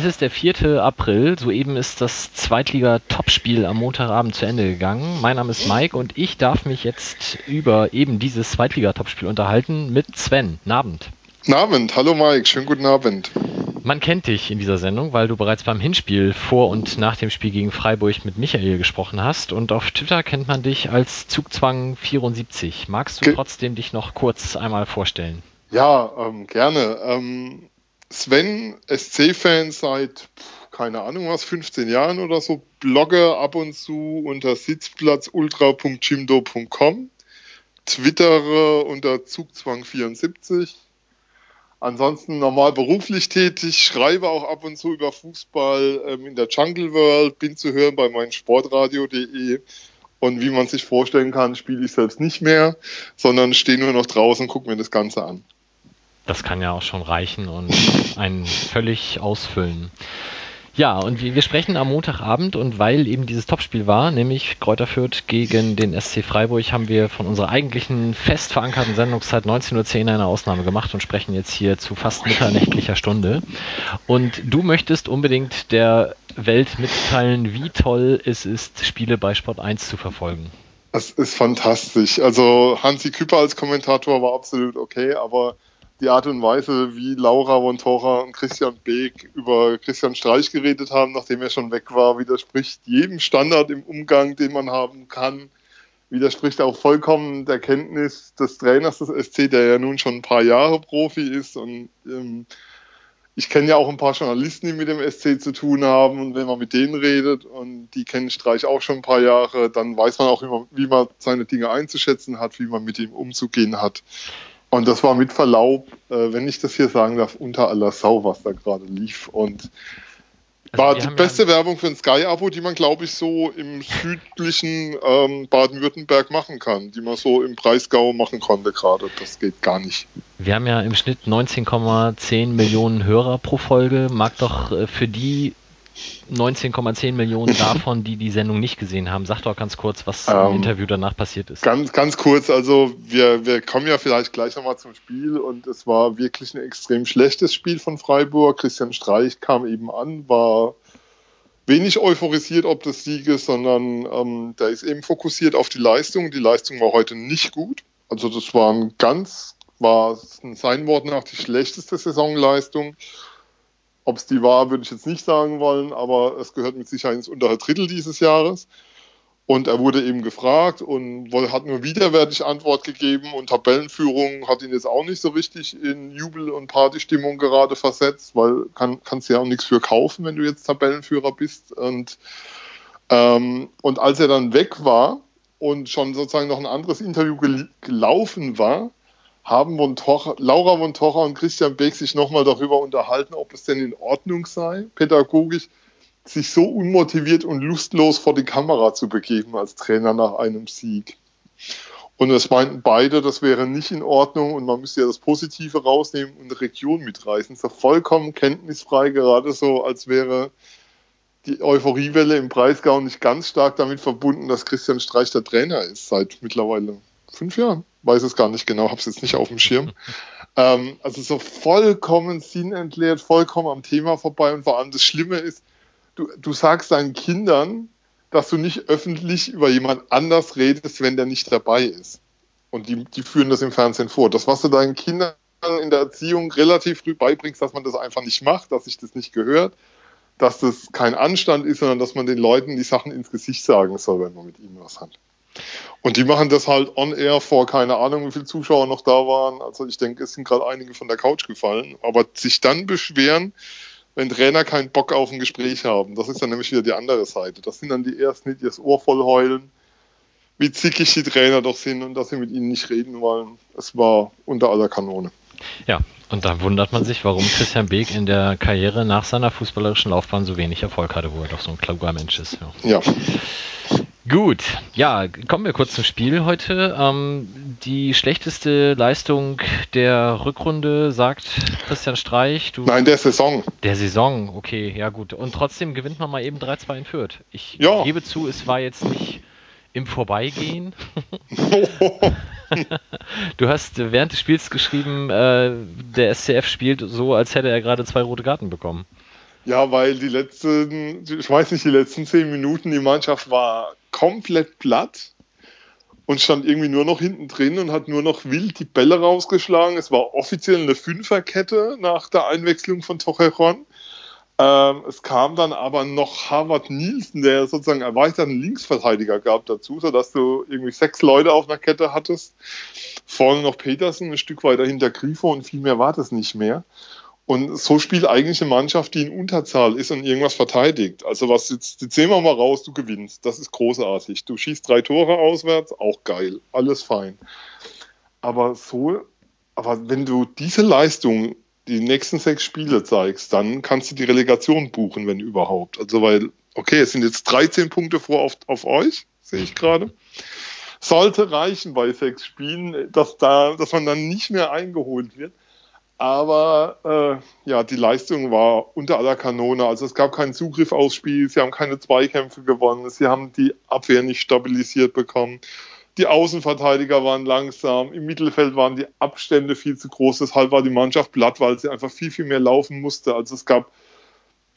Es ist der 4. April. Soeben ist das Zweitliga-Topspiel am Montagabend zu Ende gegangen. Mein Name ist Mike und ich darf mich jetzt über eben dieses Zweitliga-Topspiel unterhalten mit Sven. Guten Abend. Guten Abend. Hallo Mike. Schönen guten Abend. Man kennt dich in dieser Sendung, weil du bereits beim Hinspiel vor und nach dem Spiel gegen Freiburg mit Michael gesprochen hast. Und auf Twitter kennt man dich als Zugzwang74. Magst du Ge trotzdem dich noch kurz einmal vorstellen? Ja, ähm, gerne. Ähm, Sven, SC-Fan seit, keine Ahnung was, 15 Jahren oder so, blogge ab und zu unter sitzplatzultra.jimdo.com, twittere unter Zugzwang74 Ansonsten normal beruflich tätig, schreibe auch ab und zu über Fußball ähm, in der Jungle World, bin zu hören bei meinem Sportradio.de. Und wie man sich vorstellen kann, spiele ich selbst nicht mehr, sondern stehe nur noch draußen und gucke mir das Ganze an. Das kann ja auch schon reichen und einen völlig ausfüllen. Ja, und wir, wir sprechen am Montagabend und weil eben dieses Topspiel war, nämlich Kräuter Fürth gegen den SC Freiburg, haben wir von unserer eigentlichen fest verankerten Sendungszeit 19.10 Uhr eine Ausnahme gemacht und sprechen jetzt hier zu fast mitternächtlicher Stunde. Und du möchtest unbedingt der Welt mitteilen, wie toll es ist, Spiele bei Sport 1 zu verfolgen. Das ist fantastisch. Also Hansi Küpper als Kommentator war absolut okay, aber die Art und Weise, wie Laura von Tora und Christian Beek über Christian Streich geredet haben, nachdem er schon weg war, widerspricht jedem Standard im Umgang, den man haben kann. Widerspricht auch vollkommen der Kenntnis des Trainers des SC, der ja nun schon ein paar Jahre Profi ist. Und ähm, ich kenne ja auch ein paar Journalisten, die mit dem SC zu tun haben. Und wenn man mit denen redet und die kennen Streich auch schon ein paar Jahre, dann weiß man auch, man, wie man seine Dinge einzuschätzen hat, wie man mit ihm umzugehen hat. Und das war mit Verlaub, äh, wenn ich das hier sagen darf, unter aller Sau, was da gerade lief. Und also war die beste ja Werbung für ein Sky-Abo, die man, glaube ich, so im südlichen ähm, Baden-Württemberg machen kann, die man so im Breisgau machen konnte gerade. Das geht gar nicht. Wir haben ja im Schnitt 19,10 Millionen Hörer pro Folge. Mag doch äh, für die 19,10 Millionen davon, die die Sendung nicht gesehen haben. Sag doch ganz kurz, was ähm, im Interview danach passiert ist. Ganz, ganz kurz. Also wir, wir kommen ja vielleicht gleich nochmal zum Spiel und es war wirklich ein extrem schlechtes Spiel von Freiburg. Christian Streich kam eben an, war wenig euphorisiert ob des Sieges, sondern ähm, der ist eben fokussiert auf die Leistung. Die Leistung war heute nicht gut. Also das war ein ganz, war sein Wort nach die schlechteste Saisonleistung. Ob es die war, würde ich jetzt nicht sagen wollen, aber es gehört mit Sicherheit ins untere Drittel dieses Jahres. Und er wurde eben gefragt und hat nur widerwärtig Antwort gegeben und Tabellenführung hat ihn jetzt auch nicht so richtig in Jubel- und Partystimmung gerade versetzt, weil kann, kannst ja auch nichts für kaufen, wenn du jetzt Tabellenführer bist. Und, ähm, und als er dann weg war und schon sozusagen noch ein anderes Interview gel gelaufen war, haben von Tocha, Laura von Tocha und Christian Beck sich nochmal darüber unterhalten, ob es denn in Ordnung sei, pädagogisch, sich so unmotiviert und lustlos vor die Kamera zu begeben als Trainer nach einem Sieg. Und es meinten beide, das wäre nicht in Ordnung und man müsste ja das Positive rausnehmen und Region mitreißen. So vollkommen kenntnisfrei, gerade so, als wäre die Euphoriewelle im Breisgau nicht ganz stark damit verbunden, dass Christian Streich der Trainer ist seit mittlerweile fünf Jahren weiß es gar nicht genau, habe es jetzt nicht auf dem Schirm. ähm, also so vollkommen sinnentleert, vollkommen am Thema vorbei und vor allem das Schlimme ist, du, du sagst deinen Kindern, dass du nicht öffentlich über jemand anders redest, wenn der nicht dabei ist. Und die, die führen das im Fernsehen vor. Das, was du deinen Kindern in der Erziehung relativ früh beibringst, dass man das einfach nicht macht, dass sich das nicht gehört, dass das kein Anstand ist, sondern dass man den Leuten die Sachen ins Gesicht sagen soll, wenn man mit ihnen was hat. Und die machen das halt on air vor, keine Ahnung, wie viele Zuschauer noch da waren. Also ich denke, es sind gerade einige von der Couch gefallen. Aber sich dann beschweren, wenn Trainer keinen Bock auf ein Gespräch haben, das ist dann nämlich wieder die andere Seite. Das sind dann die ersten, die das Ohr voll heulen, wie zickig die Trainer doch sind und dass sie mit ihnen nicht reden wollen. Es war unter aller Kanone. Ja, und da wundert man sich, warum Christian Beek in der Karriere nach seiner fußballerischen Laufbahn so wenig Erfolg hatte, wo er doch so ein kluger Mensch ist. ja. ja. Gut, ja, kommen wir kurz zum Spiel heute. Ähm, die schlechteste Leistung der Rückrunde, sagt Christian Streich. Du, Nein, der Saison. Der Saison, okay, ja gut. Und trotzdem gewinnt man mal eben 3-2 in Fürth. Ich ja. gebe zu, es war jetzt nicht im Vorbeigehen. du hast während des Spiels geschrieben, äh, der SCF spielt so, als hätte er gerade zwei rote Karten bekommen. Ja, weil die letzten, ich weiß nicht, die letzten zehn Minuten, die Mannschaft war komplett platt und stand irgendwie nur noch hinten drin und hat nur noch wild die Bälle rausgeschlagen. Es war offiziell eine Fünferkette nach der Einwechslung von Torrejon. Ähm, es kam dann aber noch Harvard Nielsen, der sozusagen erweiterten Linksverteidiger gab dazu, sodass du irgendwie sechs Leute auf einer Kette hattest. Vorne noch Petersen, ein Stück weiter hinter Grifo und viel mehr war das nicht mehr. Und so spielt eigentlich eine Mannschaft, die in Unterzahl ist und irgendwas verteidigt. Also was jetzt, jetzt sehen wir mal raus, du gewinnst. Das ist großartig. Du schießt drei Tore auswärts, auch geil. Alles fein. Aber so, aber wenn du diese Leistung die nächsten sechs Spiele zeigst, dann kannst du die Relegation buchen, wenn überhaupt. Also weil, okay, es sind jetzt 13 Punkte vor auf, auf euch, sehe ich gerade. Sollte reichen bei sechs Spielen, dass da, dass man dann nicht mehr eingeholt wird. Aber äh, ja, die Leistung war unter aller Kanone. Also es gab keinen Zugriff aufs Spiel, sie haben keine Zweikämpfe gewonnen, sie haben die Abwehr nicht stabilisiert bekommen. Die Außenverteidiger waren langsam, im Mittelfeld waren die Abstände viel zu groß, deshalb war die Mannschaft platt, weil sie einfach viel, viel mehr laufen musste. Also es gab,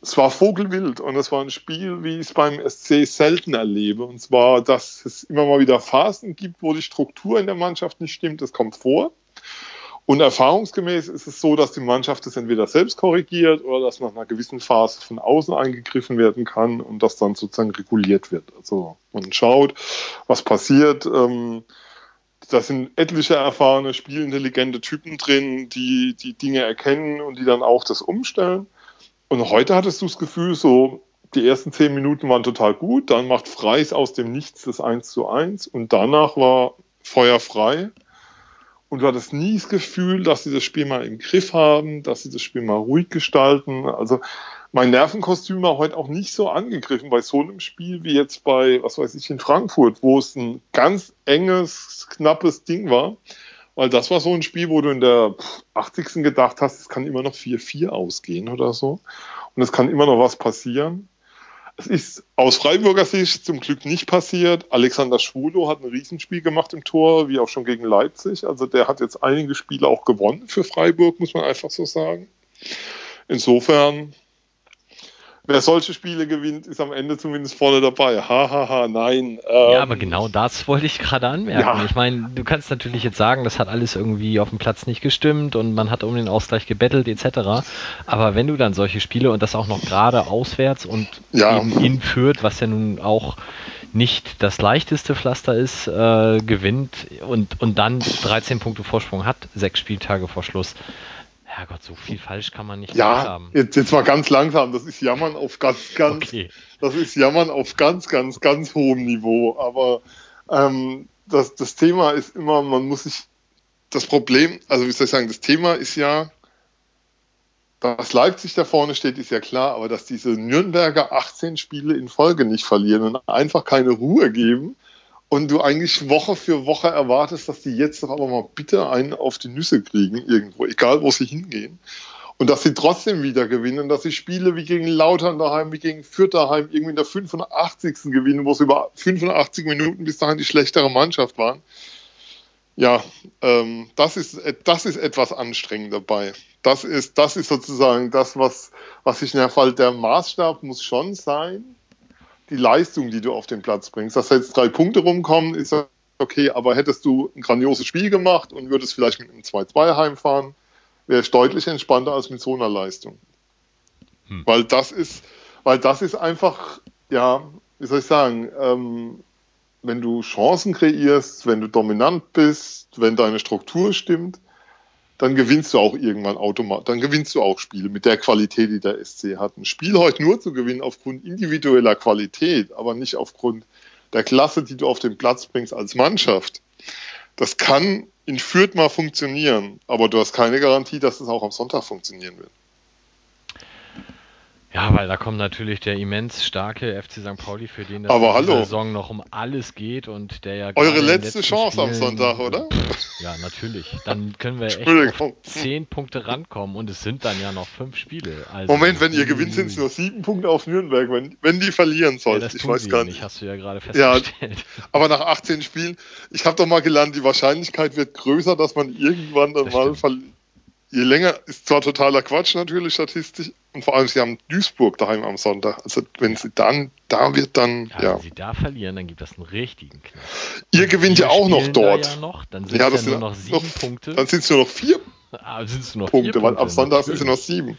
es war vogelwild und es war ein Spiel, wie ich es beim SC selten erlebe. Und zwar, dass es immer mal wieder Phasen gibt, wo die Struktur in der Mannschaft nicht stimmt, das kommt vor. Und erfahrungsgemäß ist es so, dass die Mannschaft es entweder selbst korrigiert oder dass nach einer gewissen Phase von außen eingegriffen werden kann und das dann sozusagen reguliert wird. Also man schaut, was passiert. Ähm, da sind etliche erfahrene, spielintelligente Typen drin, die die Dinge erkennen und die dann auch das umstellen. Und heute hattest du das Gefühl, so die ersten zehn Minuten waren total gut, dann macht Freis aus dem Nichts das 1 zu 1 und danach war Feuer frei und du hattest nie das Gefühl, dass sie das Spiel mal im Griff haben, dass sie das Spiel mal ruhig gestalten. Also mein Nervenkostüm war heute auch nicht so angegriffen bei so einem Spiel wie jetzt bei, was weiß ich, in Frankfurt, wo es ein ganz enges, knappes Ding war. Weil das war so ein Spiel, wo du in der 80. gedacht hast, es kann immer noch 4-4 ausgehen oder so. Und es kann immer noch was passieren. Es ist aus Freiburger Sicht zum Glück nicht passiert. Alexander Schwulo hat ein Riesenspiel gemacht im Tor, wie auch schon gegen Leipzig. Also der hat jetzt einige Spiele auch gewonnen für Freiburg, muss man einfach so sagen. Insofern wer solche Spiele gewinnt, ist am Ende zumindest vorne dabei. Hahaha, ha, ha, nein. Ähm, ja, aber genau das wollte ich gerade anmerken. Ja. Ich meine, du kannst natürlich jetzt sagen, das hat alles irgendwie auf dem Platz nicht gestimmt und man hat um den Ausgleich gebettelt etc. Aber wenn du dann solche Spiele und das auch noch gerade auswärts und ja. eben in Fürth, was ja nun auch nicht das leichteste Pflaster ist, äh, gewinnt und, und dann 13 Punkte Vorsprung hat, sechs Spieltage vor Schluss. Herrgott, so viel falsch kann man nicht ja, haben. Jetzt, jetzt mal ganz langsam. Das ist Jammern auf ganz, ganz, okay. das ist Jammern auf ganz, ganz, ganz hohem Niveau. Aber ähm, das, das Thema ist immer, man muss sich, das Problem, also wie soll ich sagen, das Thema ist ja, dass Leipzig da vorne steht, ist ja klar, aber dass diese Nürnberger 18 Spiele in Folge nicht verlieren und einfach keine Ruhe geben, und du eigentlich Woche für Woche erwartest, dass die jetzt doch aber mal bitte einen auf die Nüsse kriegen irgendwo, egal wo sie hingehen. Und dass sie trotzdem wieder gewinnen, dass sie Spiele wie gegen Lautern daheim, wie gegen Fürth daheim irgendwie in der 85. gewinnen, wo sie über 85 Minuten bis dahin die schlechtere Mannschaft waren. Ja, ähm, das, ist, das ist etwas anstrengend dabei. Das ist, das ist sozusagen das, was, was ich in der Fall, der Maßstab muss schon sein, die Leistung, die du auf den Platz bringst. Dass jetzt drei Punkte rumkommen, ist okay, aber hättest du ein grandioses Spiel gemacht und würdest vielleicht mit einem 2-2 heimfahren, wäre es deutlich entspannter als mit so einer Leistung. Hm. Weil das ist, weil das ist einfach, ja, wie soll ich sagen, ähm, wenn du Chancen kreierst, wenn du dominant bist, wenn deine Struktur stimmt, dann gewinnst du auch irgendwann automatisch, dann gewinnst du auch Spiele mit der Qualität, die der SC hat. Ein Spiel heute nur zu gewinnen aufgrund individueller Qualität, aber nicht aufgrund der Klasse, die du auf den Platz bringst als Mannschaft. Das kann in Fürth mal funktionieren, aber du hast keine Garantie, dass es auch am Sonntag funktionieren wird. Ja, weil da kommt natürlich der immens starke FC St. Pauli, für den das Aber hallo. Saison noch um alles geht und der ja Eure letzte Chance am Spielen- Sonntag, oder? Ja, natürlich. Dann können wir echt auf zehn Punkte rankommen und es sind dann ja noch fünf Spiele. Also, Moment, wenn ihr gewinnt, sind es nur sieben Punkte auf Nürnberg, wenn, wenn die verlieren ja, sollten. das ich weiß gar ja nicht. hast du ja gerade Ja. festgestellt. Aber nach 18 Spielen, ich habe doch mal gelernt, die Wahrscheinlichkeit wird größer, dass man irgendwann dann Das mal verliert. Je länger, ist zwar totaler Quatsch natürlich statistisch, und vor allem sie haben Duisburg daheim am Sonntag. Also wenn sie dann, da wird dann, Ja, ja. Wenn sie da verlieren, dann gibt das einen richtigen Knall. Ihr gewinnt ja auch noch dort. Ja noch, dann sind Ja, es ja nur noch sieben noch- Punkte. Dann sind es nur noch vier Ah, nur noch Punkte, vier weil Punkte. am Sonntag sind es noch sieben.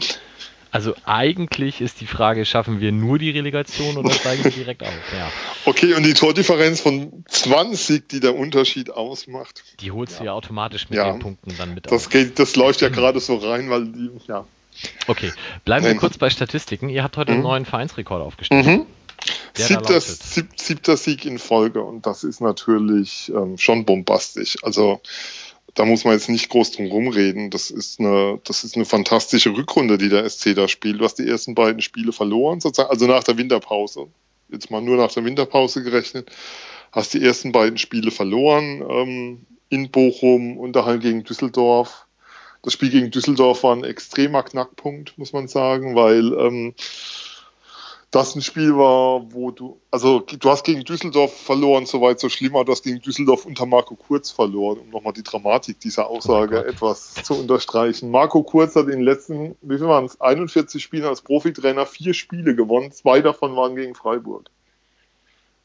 Also eigentlich ist die Frage, schaffen wir nur die Relegation oder steigen wir direkt auf? Ja, Okay, und die Tordifferenz von 20, die der Unterschied ausmacht, die holst du ja automatisch mit Ja. den Punkten dann mit das auf. geht, das läuft ja gerade so rein, weil die, ja. Okay, bleiben wir kurz bei Statistiken. Ihr habt heute einen Mhm. neuen Vereinsrekord aufgestellt. Mhm. Siebter, sieb, siebter Sieg in Folge und das ist natürlich ähm, schon bombastisch. Also da muss man jetzt nicht groß drum rumreden. Das ist eine, das ist eine fantastische Rückrunde, die der SC da spielt. Du hast die ersten beiden Spiele verloren, sozusagen, also nach der Winterpause. Jetzt mal nur nach der Winterpause gerechnet. Hast die ersten beiden Spiele verloren ähm, in Bochum und daheim gegen Düsseldorf. Das Spiel gegen Düsseldorf war ein extremer Knackpunkt, muss man sagen, weil ähm, das ein Spiel war, wo du, also du hast gegen Düsseldorf verloren, soweit so schlimm, aber du hast gegen Düsseldorf unter Marco Kurz verloren, um nochmal die Dramatik dieser Aussage Oh etwas zu unterstreichen. Marco Kurz hat in den letzten, wie viel waren es, 41 Spielen als Profitrainer vier Spiele gewonnen, zwei davon waren gegen Freiburg.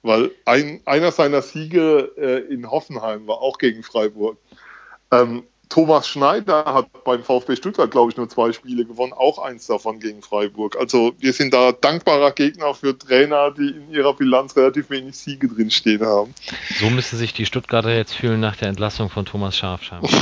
Weil ein, einer seiner Siege äh, in Hoffenheim war auch gegen Freiburg. Ähm, Thomas Schneider hat beim VfB Stuttgart, glaube ich, nur zwei Spiele gewonnen, auch eins davon gegen Freiburg. Also wir sind da dankbarer Gegner für Trainer, die in ihrer Bilanz relativ wenig Siege drinstehen haben. So müssen sich die Stuttgarter jetzt fühlen nach der Entlassung von Thomas Schafscham.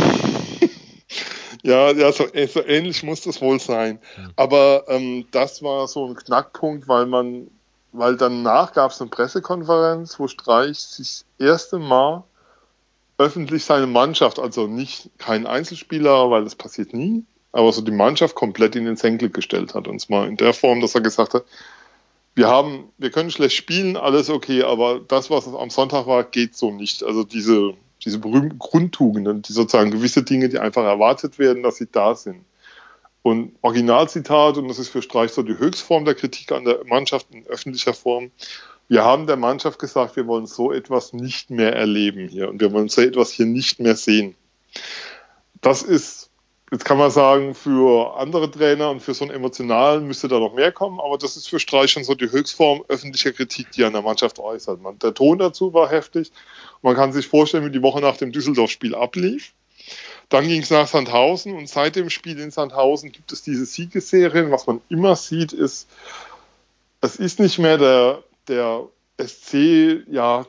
Ja, ja so, äh, so ähnlich muss das wohl sein. Hm. Aber ähm, das war so ein Knackpunkt, weil man, weil danach gab es eine Pressekonferenz, wo Streich sich das erste Mal öffentlich seine Mannschaft, also nicht kein Einzelspieler, weil das passiert nie, aber so die Mannschaft komplett in den Senkel gestellt hat. Und zwar in der Form, dass er gesagt hat, wir haben, wir können schlecht spielen, alles okay, aber das, was am Sonntag war, geht so nicht. Also diese, diese berühmten Grundtugenden, die sozusagen gewisse Dinge, die einfach erwartet werden, dass sie da sind. Und Originalzitat, und das ist für Streich so die Höchstform der Kritik an der Mannschaft in öffentlicher Form. Wir haben der Mannschaft gesagt, wir wollen so etwas nicht mehr erleben hier und wir wollen so etwas hier nicht mehr sehen. Das ist, jetzt kann man sagen, für andere Trainer und für so einen emotionalen müsste da noch mehr kommen, aber das ist für Streich schon so die Höchstform öffentlicher Kritik, die er an der Mannschaft äußert. Man, der Ton dazu war heftig. Man kann sich vorstellen, wie die Woche nach dem Düsseldorf-Spiel ablief. Dann ging es nach Sandhausen und seit dem Spiel in Sandhausen gibt es diese Siegesserien. Was man immer sieht, ist, es ist nicht mehr der, der SC, ja,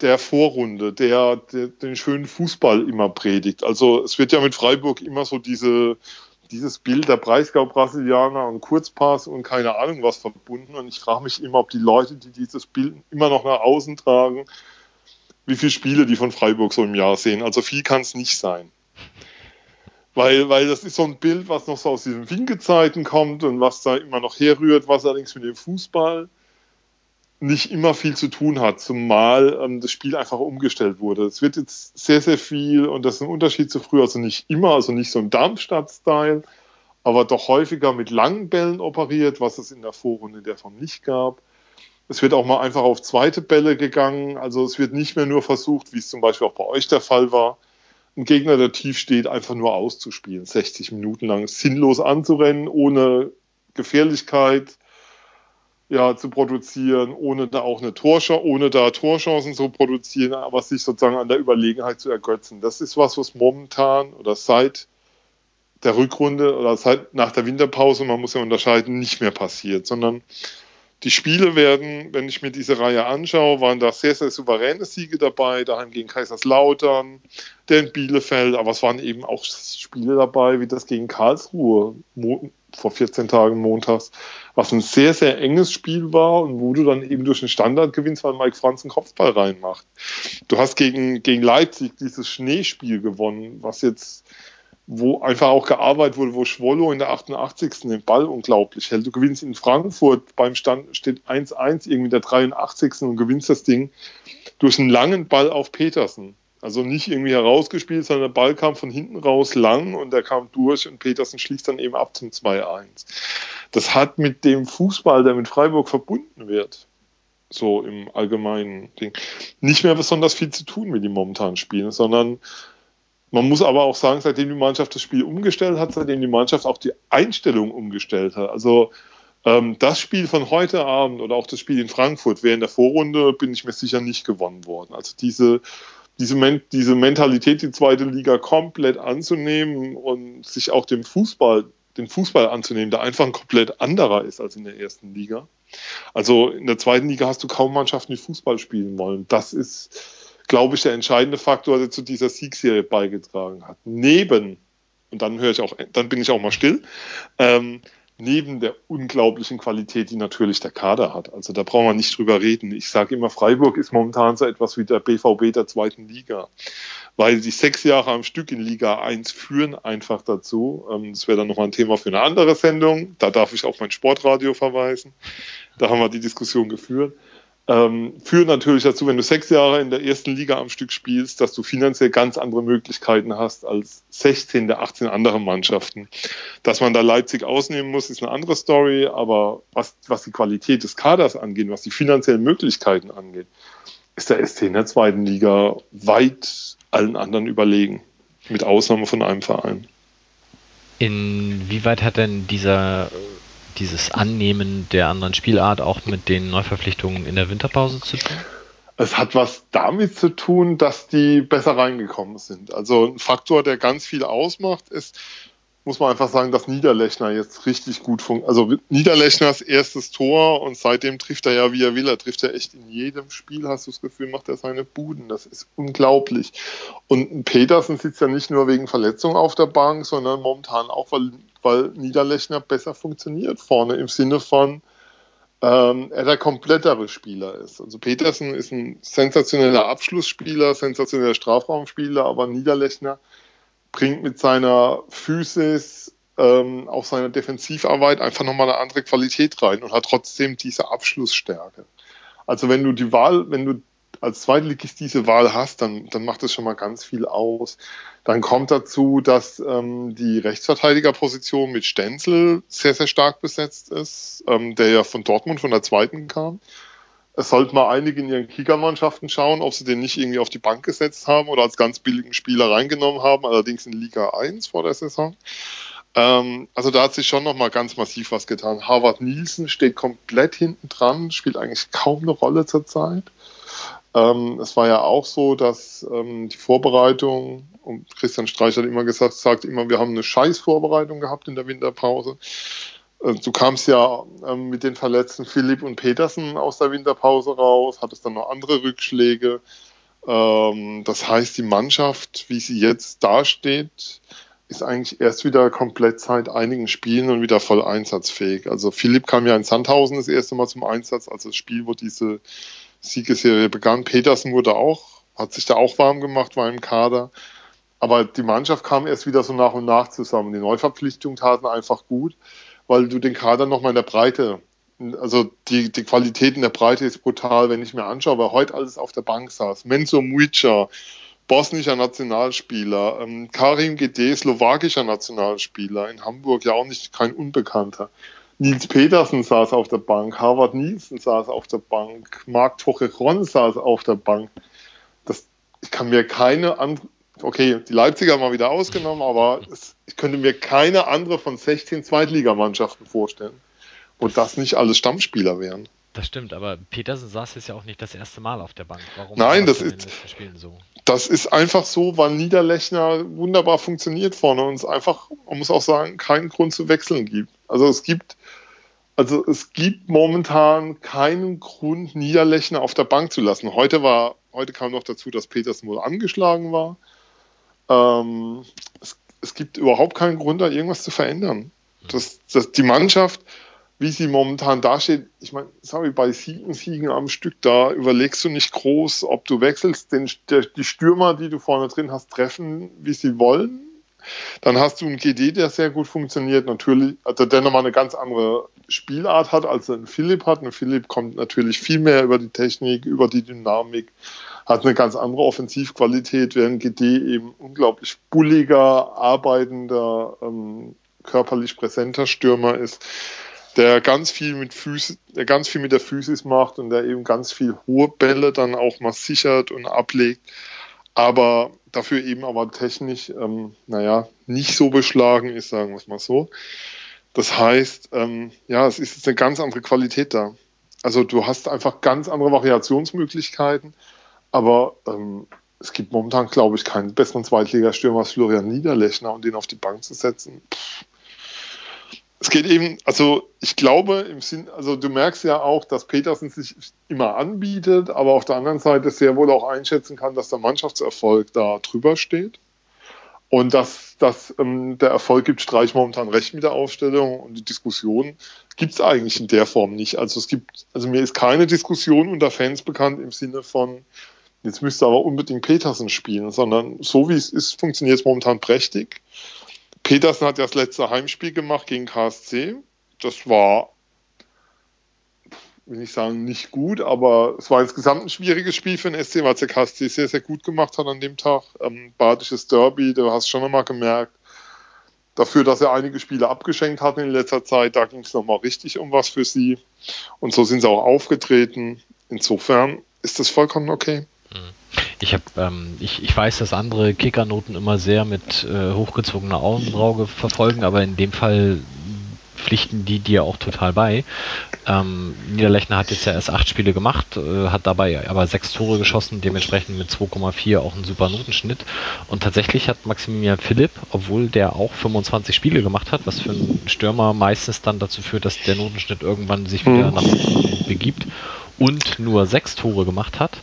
der Vorrunde, der, der den schönen Fußball immer predigt. Also es wird ja mit Freiburg immer so diese, dieses Bild der Breisgau-Brasilianer und Kurzpass und keine Ahnung was verbunden. Und ich frage mich immer, ob die Leute, die dieses Bild immer noch nach außen tragen, wie viele Spiele die von Freiburg so im Jahr sehen. Also viel kann es nicht sein. Weil, weil das ist so ein Bild, was noch so aus diesen Winke-Zeiten kommt und was da immer noch herrührt, was allerdings mit dem Fußball nicht immer viel zu tun hat, zumal ähm, das Spiel einfach umgestellt wurde. Es wird jetzt sehr, sehr viel, und das ist ein Unterschied zu früher, also nicht immer, also nicht so im Darmstadt-Style, aber doch häufiger mit langen Bällen operiert, was es in der Vorrunde in der Form nicht gab. Es wird auch mal einfach auf zweite Bälle gegangen, also es wird nicht mehr nur versucht, wie es zum Beispiel auch bei euch der Fall war, einen Gegner, der tief steht, einfach nur auszuspielen, 60 Minuten lang sinnlos anzurennen, ohne Gefährlichkeit, ja, zu produzieren, ohne da auch eine Torchance, ohne da Torchancen zu produzieren, aber sich sozusagen an der Überlegenheit zu ergötzen. Das ist was, was momentan oder seit der Rückrunde oder seit nach der Winterpause, man muss ja unterscheiden, nicht mehr passiert, sondern die Spiele werden, wenn ich mir diese Reihe anschaue, waren da sehr, sehr souveräne Siege dabei, daheim gegen Kaiserslautern, der in Bielefeld, aber es waren eben auch Spiele dabei, wie das gegen Karlsruhe vor 14 Tagen montags, was ein sehr, sehr enges Spiel war und wo du dann eben durch den Standard gewinnst, weil Mike Franz einen Kopfball reinmacht. Du hast gegen, gegen Leipzig dieses Schneespiel gewonnen, was jetzt wo einfach auch gearbeitet wurde, wo Schwollo in der 88. den Ball unglaublich hält. Du gewinnst in Frankfurt, beim Stand steht 1-1 irgendwie in der 83. und gewinnst das Ding durch einen langen Ball auf Petersen. Also nicht irgendwie herausgespielt, sondern der Ball kam von hinten raus lang und der kam durch und Petersen schließt dann eben ab zum 2-1. Das hat mit dem Fußball, der mit Freiburg verbunden wird, so im allgemeinen Ding, nicht mehr besonders viel zu tun mit dem momentanen Spielen, sondern man muss aber auch sagen, seitdem die Mannschaft das Spiel umgestellt hat, seitdem die Mannschaft auch die Einstellung umgestellt hat. Also ähm, das Spiel von heute Abend oder auch das Spiel in Frankfurt wäre in der Vorrunde, bin ich mir sicher, nicht gewonnen worden. Also diese diese, Men diese Mentalität, die zweite Liga komplett anzunehmen und sich auch dem Fußball, den Fußball anzunehmen, der einfach ein komplett anderer ist als in der ersten Liga. Also in der zweiten Liga hast du kaum Mannschaften, die Fußball spielen wollen. Das ist, glaube ich, der entscheidende Faktor, der zu dieser Siegserie beigetragen hat. Neben, und dann höre ich auch, dann bin ich auch mal still, ähm, neben der unglaublichen Qualität, die natürlich der Kader hat. Also da brauchen wir nicht drüber reden. Ich sage immer, Freiburg ist momentan so etwas wie der BVB der zweiten Liga, weil die sechs Jahre am Stück in Liga 1 führen einfach dazu. Ähm, das wäre dann nochmal ein Thema für eine andere Sendung. Da darf ich auf mein Sportradio verweisen. Da haben wir die Diskussion geführt ähm, führt natürlich dazu, wenn du sechs Jahre in der ersten Liga am Stück spielst, dass du finanziell ganz andere Möglichkeiten hast als 16 der 18 anderen Mannschaften. Dass man da Leipzig ausnehmen muss, ist eine andere Story, aber was, was die Qualität des Kaders angeht, was die finanziellen Möglichkeiten angeht, ist der SC in der zweiten Liga weit allen anderen überlegen, mit Ausnahme von einem Verein. Inwieweit hat denn dieser dieses Annehmen der anderen Spielart auch mit den Neuverpflichtungen in der Winterpause zu tun? Es hat was damit zu tun, dass die besser reingekommen sind. Also ein Faktor, der ganz viel ausmacht, ist, muss man einfach sagen, dass Niederlechner jetzt richtig gut funktioniert. Also Niederlechners erstes Tor und seitdem trifft er ja, wie er will. Er trifft ja echt in jedem Spiel, hast du das Gefühl, macht er seine Buden. Das ist unglaublich. Und Petersen sitzt ja nicht nur wegen Verletzung auf der Bank, sondern momentan auch, weil, weil Niederlechner besser funktioniert vorne im Sinne von, ähm, er der komplettere Spieler ist. Also Petersen ist ein sensationeller Abschlussspieler, sensationeller Strafraumspieler, aber Niederlechner bringt mit seiner Physis, ähm, auch seiner Defensivarbeit einfach nochmal eine andere Qualität rein und hat trotzdem diese Abschlussstärke. Also wenn du die Wahl, wenn du als Zweitligist diese Wahl hast, dann, dann macht das schon mal ganz viel aus. Dann kommt dazu, dass ähm, die Rechtsverteidigerposition mit Stenzel sehr, sehr stark besetzt ist, ähm, der ja von Dortmund von der zweiten kam. Es sollten mal einige in ihren Kickermannschaften schauen, ob sie den nicht irgendwie auf die Bank gesetzt haben oder als ganz billigen Spieler reingenommen haben, allerdings in Liga 1 vor der Saison. Ähm, also da hat sich schon nochmal ganz massiv was getan. Harvard Nielsen steht komplett hinten dran, spielt eigentlich kaum eine Rolle zurzeit. Ähm, es war ja auch so, dass ähm, die Vorbereitung, und Christian Streich hat immer gesagt, sagt immer, wir haben eine scheiß Vorbereitung gehabt in der Winterpause. Äh, du kamst ja ähm, mit den verletzten Philipp und Petersen aus der Winterpause raus, hattest dann noch andere Rückschläge. Ähm, das heißt, die Mannschaft, wie sie jetzt dasteht, ist eigentlich erst wieder komplett seit einigen Spielen und wieder voll einsatzfähig. Also Philipp kam ja in Sandhausen das erste Mal zum Einsatz, also das Spiel, wo diese Siegesserie begann. Petersen wurde auch, hat sich da auch warm gemacht, war im Kader. Aber die Mannschaft kam erst wieder so nach und nach zusammen. Die Neuverpflichtungen taten einfach gut weil du den Kader nochmal in der Breite, also die, die Qualität in der Breite ist brutal, wenn ich mir anschaue, weil heute alles auf der Bank saß. Menzo Muica, bosnischer Nationalspieler, ähm, Karim Gede, slowakischer Nationalspieler, in Hamburg ja auch nicht kein Unbekannter. Nils Petersen saß auf der Bank, Harvard Nielsen saß auf der Bank, Marc Tocheron saß auf der Bank. Das, ich kann mir keine andere, okay, die Leipziger mal wieder ausgenommen, aber es, ich könnte mir keine andere von 16 Zweitligamannschaften vorstellen, wo das nicht alles Stammspieler wären. Das stimmt, aber Petersen saß jetzt ja auch nicht das erste Mal auf der Bank. Warum Nein, das ist, so? das ist einfach so, weil Niederlechner wunderbar funktioniert vorne und es einfach, man muss auch sagen, keinen Grund zu wechseln gibt. Also es gibt, also es gibt momentan keinen Grund, Niederlechner auf der Bank zu lassen. Heute war, heute kam noch dazu, dass Petersen wohl angeschlagen war. Ähm, es, es, gibt überhaupt keinen Grund, da irgendwas zu verändern. Das, das, die Mannschaft, wie sie momentan dasteht, ich meine, sorry, bei sieben Siegen am Stück, da überlegst du nicht groß, ob du wechselst. Den, der, die Stürmer, die du vorne drin hast, treffen, wie sie wollen. Dann hast du einen GD, der sehr gut funktioniert, natürlich, also der nochmal eine ganz andere Spielart hat, als ein Philipp hat. Ein Philipp kommt natürlich viel mehr über die Technik, über die Dynamik, hat eine ganz andere Offensivqualität, während GD eben unglaublich bulliger, arbeitender, ähm, körperlich präsenter Stürmer ist, der ganz viel mit Füßen, der ganz viel mit der Physis macht und der eben ganz viel hohe Bälle dann auch mal sichert und ablegt, aber dafür eben aber technisch, ähm, naja, nicht so beschlagen ist, sagen wir es mal so. Das heißt, ähm, ja, es ist eine ganz andere Qualität da. Also du hast einfach ganz andere Variationsmöglichkeiten, aber ähm, es gibt momentan, glaube ich, keinen besseren Zweitligastürmer als Florian Niederlechner und den auf die Bank zu setzen. Es geht eben, also ich glaube im Sinn, also du merkst ja auch, dass Petersen sich immer anbietet, aber auf der anderen Seite sehr wohl auch einschätzen kann, dass der Mannschaftserfolg da drüber steht. Und dass, dass ähm, der Erfolg gibt Streich momentan recht mit der Aufstellung und die Diskussion gibt es eigentlich in der Form nicht. Also es gibt, also mir ist keine Diskussion unter Fans bekannt im Sinne von, jetzt müsste aber unbedingt Petersen spielen, sondern so wie es ist, funktioniert es momentan prächtig. Petersen hat ja das letzte Heimspiel gemacht gegen KSC. Das war, will ich sagen, nicht gut, aber es war insgesamt ein schwieriges Spiel für den SC, weil der KSC sehr, sehr gut gemacht hat an dem Tag. Ähm, Badisches Derby, du hast schon nochmal gemerkt, dafür, dass er einige Spiele abgeschenkt hat in letzter Zeit, da ging es nochmal richtig um was für sie. Und so sind sie auch aufgetreten. Insofern ist das vollkommen okay. Ich habe, ähm, ich, ich weiß, dass andere Kickernoten immer sehr mit äh, hochgezogener Augenbraue verfolgen, aber in dem Fall pflichten die dir auch total bei. Ähm, Niederlechner hat jetzt ja erst acht Spiele gemacht, äh, hat dabei aber sechs Tore geschossen, dementsprechend mit 2,4 auch einen super Notenschnitt. Und tatsächlich hat Maximilian Philipp, obwohl der auch 25 Spiele gemacht hat, was für einen Stürmer meistens dann dazu führt, dass der Notenschnitt irgendwann sich wieder nach unten begibt und nur sechs Tore gemacht hat,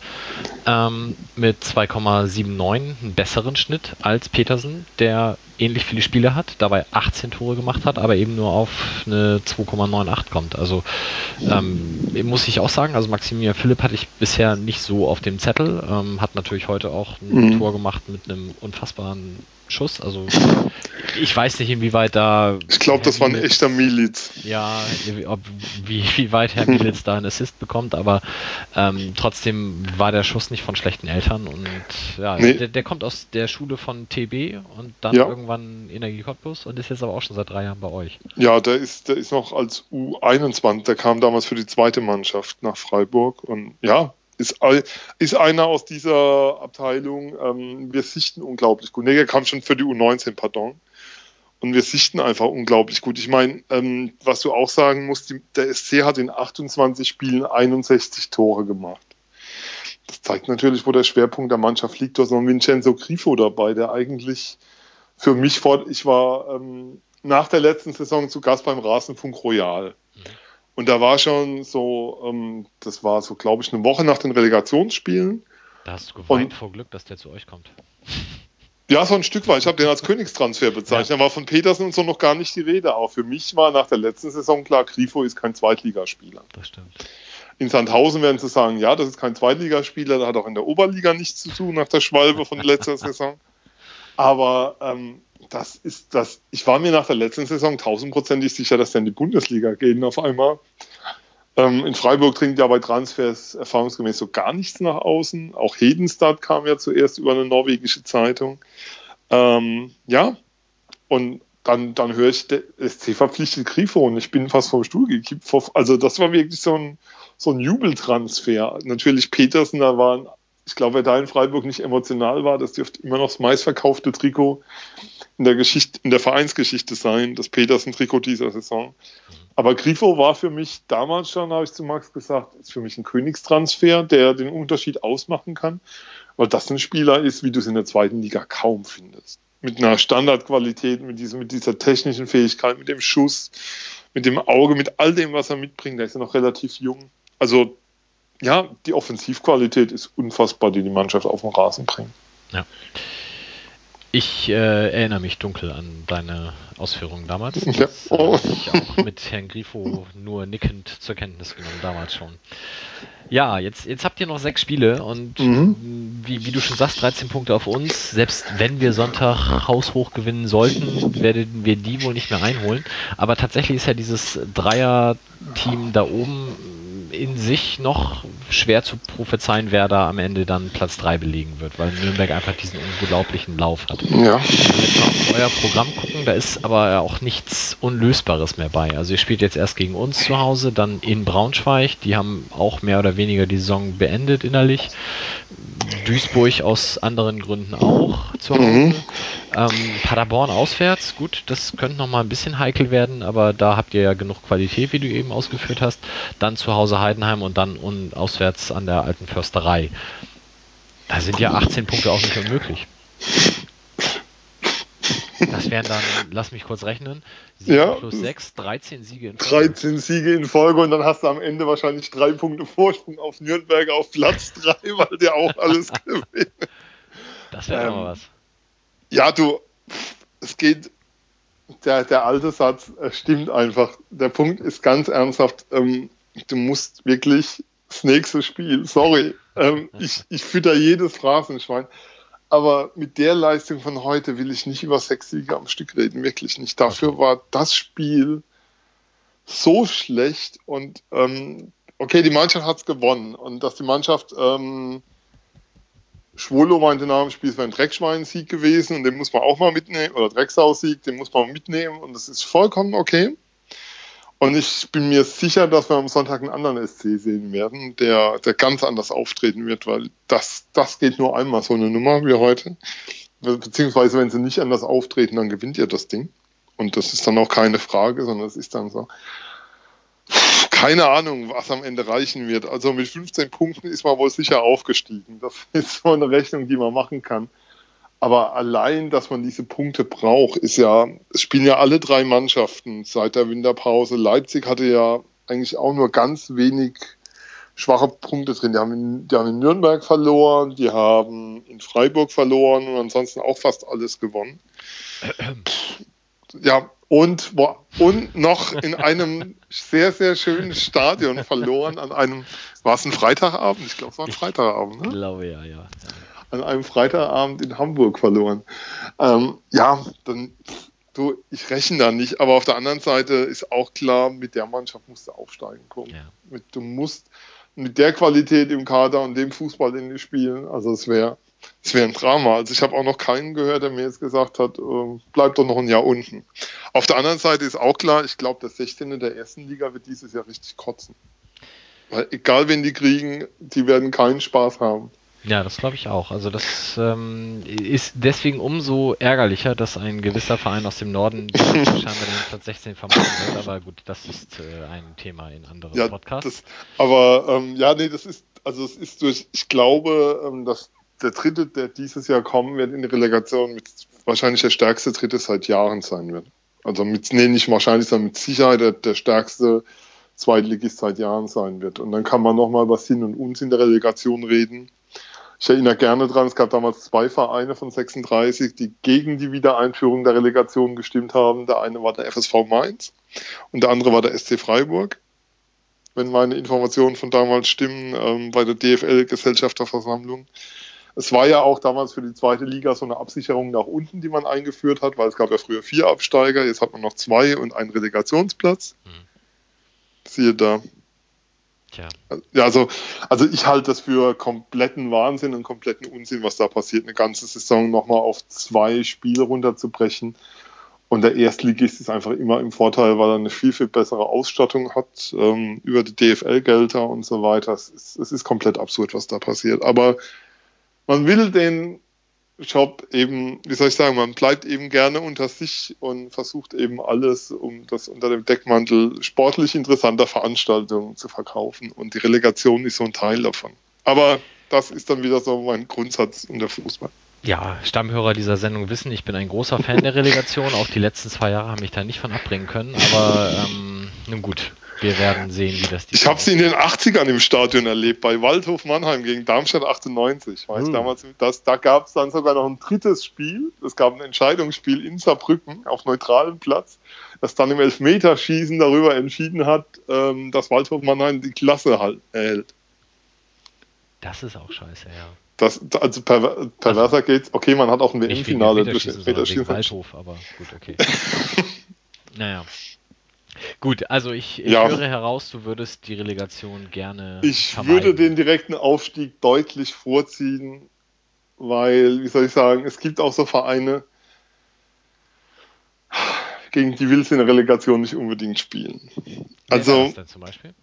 ähm, mit 2,79 einen besseren Schnitt als Petersen, der ähnlich viele Spiele hat, dabei 18 Tore gemacht hat, aber eben nur auf eine 2,98 kommt. Also ähm, muss ich auch sagen, also Maximilian Philipp hatte ich bisher nicht so auf dem Zettel, ähm, hat natürlich heute auch ein mhm. Tor gemacht mit einem unfassbaren Schuss. Also ich weiß nicht, inwieweit da. Ich glaube, das war ein echter Miliz. Ja, ob, wie, wie weit Herr Miliz da einen Assist bekommt, aber ähm, trotzdem war der Schuss nicht von schlechten Eltern und ja, nee. der, der, kommt aus der Schule von TB und dann ja. irgendwann Energie Cottbus und ist jetzt aber auch schon seit drei Jahren bei euch. Ja, der ist, der ist noch als U21, der kam damals für die zweite Mannschaft nach Freiburg und ja, ist, ist einer aus dieser Abteilung. Ähm, wir sichten unglaublich gut. Nee, kam schon für die U19, pardon. Und wir sichten einfach unglaublich gut. Ich meine, ähm, was du auch sagen musst, die, der SC hat in 28 Spielen 61 Tore gemacht. Das zeigt natürlich, wo der Schwerpunkt der Mannschaft liegt. Du hast noch Vincenzo Grifo dabei, der eigentlich für mich vor, ich war ähm, nach der letzten Saison zu Gast beim Rasenfunk Royal. Und da war schon so, ähm, das war so, glaube ich, eine Woche nach den Relegationsspielen. Da hast du geweint und, vor Glück, dass der zu euch kommt. Ja, so ein Stück weit. Ich habe den als Königstransfer bezeichnet. Ja. Da war von Petersen und so noch gar nicht die Rede. Auch für mich war nach der letzten Saison klar, Grifo ist kein Zweitligaspieler. Das stimmt. In Sandhausen werden sie sagen, ja, das ist kein Zweitligaspieler, der hat auch in der Oberliga nichts zu tun nach der Schwalbe von letzter Saison. Aber ähm, das ist das. Ich war mir nach der letzten Saison tausendprozentig sicher, dass in die Bundesliga gehen auf einmal. Ähm, in Freiburg dringt ja bei Transfers erfahrungsgemäß so gar nichts nach außen. Auch Hedenstad kam ja zuerst über eine norwegische Zeitung. Ähm, ja, und dann, dann höre ich, der SC verpflichtet Grifo und ich bin fast vom Stuhl gekippt. Also das war wirklich so ein, so ein Jubeltransfer. Natürlich Petersen, da waren ich glaube, wer da in Freiburg nicht emotional war, das dürfte immer noch das meistverkaufte Trikot in der Geschichte, in der Vereinsgeschichte sein, das Petersen-Trikot dieser Saison. Aber Grifo war für mich damals schon, habe ich zu Max gesagt, ist für mich ein Königstransfer, der den Unterschied ausmachen kann, weil das ein Spieler ist, wie du es in der zweiten Liga kaum findest. Mit einer Standardqualität, mit, diesem, mit dieser technischen Fähigkeit, mit dem Schuss, mit dem Auge, mit all dem, was er mitbringt. Der ist ja noch relativ jung. Also ja, die Offensivqualität ist unfassbar, die die Mannschaft auf den Rasen bringt. Ja. Ich äh, erinnere mich dunkel an deine Ausführungen damals. Ja. Das Oh. habe ich auch mit Herrn Grifo nur nickend zur Kenntnis genommen, damals schon. Ja, jetzt, jetzt habt ihr noch sechs Spiele und Mhm. wie, wie du schon sagst, 13 Punkte auf uns. Selbst wenn wir Sonntag haushoch gewinnen sollten, werden wir die wohl nicht mehr einholen. Aber tatsächlich ist ja dieses Dreier-Team da oben in sich noch schwer zu prophezeien, wer da am Ende dann Platz 3 belegen wird, weil Nürnberg einfach diesen unglaublichen Lauf hat. Ja. Wenn wir auf euer Programm gucken, da ist aber auch nichts Unlösbares mehr bei. Also ihr spielt jetzt erst gegen uns zu Hause, dann in Braunschweig, die haben auch mehr oder weniger die Saison beendet innerlich. Duisburg aus anderen Gründen auch zu Hause. Mhm. Ähm, Paderborn auswärts, gut, das könnte noch mal ein bisschen heikel werden, aber da habt ihr ja genug Qualität, wie du eben ausgeführt hast. Dann zu Hause Heidenheim und dann un auswärts an der alten Försterei. Da sind ja 18 Punkte auch nicht unmöglich. Das wären dann, lass mich kurz rechnen, 7 Ja. plus 6, 13 Siege in Folge. 13 Siege in Folge und dann hast du am Ende wahrscheinlich drei Punkte Vorsprung auf Nürnberg auf Platz 3, weil der auch alles gewinnt. Das wäre Ähm, mal was. Ja, du, es geht, der, der alte Satz äh, stimmt einfach. Der Punkt ist ganz ernsthaft, ähm, du musst wirklich das nächste Spiel, sorry, ähm, ich, ich fütter jedes Phrasenschwein, aber mit der Leistung von heute will ich nicht über sechs Siege am Stück reden, wirklich nicht. Dafür war das Spiel so schlecht und ähm, okay, die Mannschaft hat es gewonnen und dass die Mannschaft ähm, Schwolo meinte nach dem Spiel, es wäre ein Dreckschwein-Sieg gewesen und den muss man auch mal mitnehmen, oder Drecksau-Sieg, den muss man mitnehmen und das ist vollkommen okay. Und ich bin mir sicher, dass wir am Sonntag einen anderen SC sehen werden, der, der ganz anders auftreten wird, weil das, das geht nur einmal so eine Nummer wie heute. Beziehungsweise, wenn sie nicht anders auftreten, dann gewinnt ihr das Ding. Und das ist dann auch keine Frage, sondern es ist dann so. Keine Ahnung, was am Ende reichen wird. Also mit 15 Punkten ist man wohl sicher aufgestiegen. Das ist so eine Rechnung, die man machen kann. Aber allein, dass man diese Punkte braucht, ist ja, es spielen ja alle drei Mannschaften seit der Winterpause. Leipzig hatte ja eigentlich auch nur ganz wenig schwache Punkte drin. Die haben in, die haben in Nürnberg verloren, die haben in Freiburg verloren und ansonsten auch fast alles gewonnen. Ja, und, wo- und noch in einem sehr, sehr schönen Stadion verloren, an einem, war es ein Freitagabend? Ich glaube, es war ein Freitagabend, ne? glaube ja, ja. an einem Freitagabend in Hamburg verloren. Ähm, ja, dann, du, ich rechne da nicht, aber auf der anderen Seite ist auch klar, mit der Mannschaft musst du aufsteigen kommen. Ja. Mit, du musst mit der Qualität im Kader und dem Fußball in die spielen, also es wäre es wäre ein Drama. Also ich habe auch noch keinen gehört, der mir jetzt gesagt hat, äh, bleib doch noch ein Jahr unten. Auf der anderen Seite ist auch klar, ich glaube, der 16. der ersten Liga wird dieses Jahr richtig kotzen. Weil egal wen die kriegen, die werden keinen Spaß haben. Ja, das glaube ich auch. Also das ähm, ist deswegen umso ärgerlicher, dass ein gewisser Verein aus dem Norden scheinbar den Platz 16 vermachen wird. Aber gut, das ist äh, ein Thema in anderen Ja, Podcasts. das, aber ähm, ja, nee, das ist, also es ist durch, ich glaube, ähm, dass der dritte, der dieses Jahr kommen wird in die Relegation, mit wahrscheinlich der stärkste dritte seit Jahren sein wird. Also mit, nee, nicht wahrscheinlich, sondern mit Sicherheit der, der stärkste Zweitligist seit Jahren sein wird. Und dann kann man nochmal über Sinn und Unsinn der Relegation reden. Ich erinnere gerne dran, es gab damals zwei Vereine von 36, die gegen die Wiedereinführung der Relegation gestimmt haben. Der eine war der FSV Mainz und der andere war der SC Freiburg wenn meine Informationen von damals stimmen, ähm, bei der DFL-Gesellschafterversammlung. Es war ja auch damals für die zweite Liga so eine Absicherung nach unten, die man eingeführt hat, weil es gab ja früher vier Absteiger, jetzt hat man noch zwei und einen Relegationsplatz. Mhm. Siehe da. Tja, Ja, also, also ich halte das für kompletten Wahnsinn und kompletten Unsinn, was da passiert, eine ganze Saison nochmal auf zwei Spiele runterzubrechen. Und der Erstligist ist einfach immer im Vorteil, weil er eine viel, viel bessere Ausstattung hat, ähm, über die DFL-Gelder und so weiter. Es ist, es ist komplett absurd, was da passiert. Aber man will den Job eben, wie soll ich sagen, man bleibt eben gerne unter sich und versucht eben alles, um das unter dem Deckmantel sportlich interessanter Veranstaltungen zu verkaufen. Und die Relegation ist so ein Teil davon. Aber das ist dann wieder so mein Grundsatz unter Fußball. Ja, Stammhörer dieser Sendung wissen, ich bin ein großer Fan der Relegation. Auch die letzten zwei Jahre haben mich da nicht von abbringen können. Aber ähm, nun gut, wir werden sehen, wie das die Ich habe sie in den 80ern im Stadion erlebt, bei Waldhof Mannheim gegen Darmstadt 98. Weiß uh. damals, das, da gab es dann sogar noch ein drittes Spiel. Es gab ein Entscheidungsspiel in Saarbrücken auf neutralem Platz, das dann im Elfmeterschießen darüber entschieden hat, ähm, dass Waldhof Mannheim die Klasse halt erhält. Das ist auch scheiße, ja. Das, also per, perverser also, geht's. Okay, man hat auch ein WM-Finale durch Elfmeterschießen. Waldhof, aber gut, okay. naja. Gut, also ich, ich ja. höre heraus, du würdest die Relegation gerne. Ich vermeiden. würde den direkten Aufstieg deutlich vorziehen, weil, wie soll ich sagen, es gibt auch so Vereine, gegen die willst du in der Relegation nicht unbedingt spielen. Also, zum Beispiel?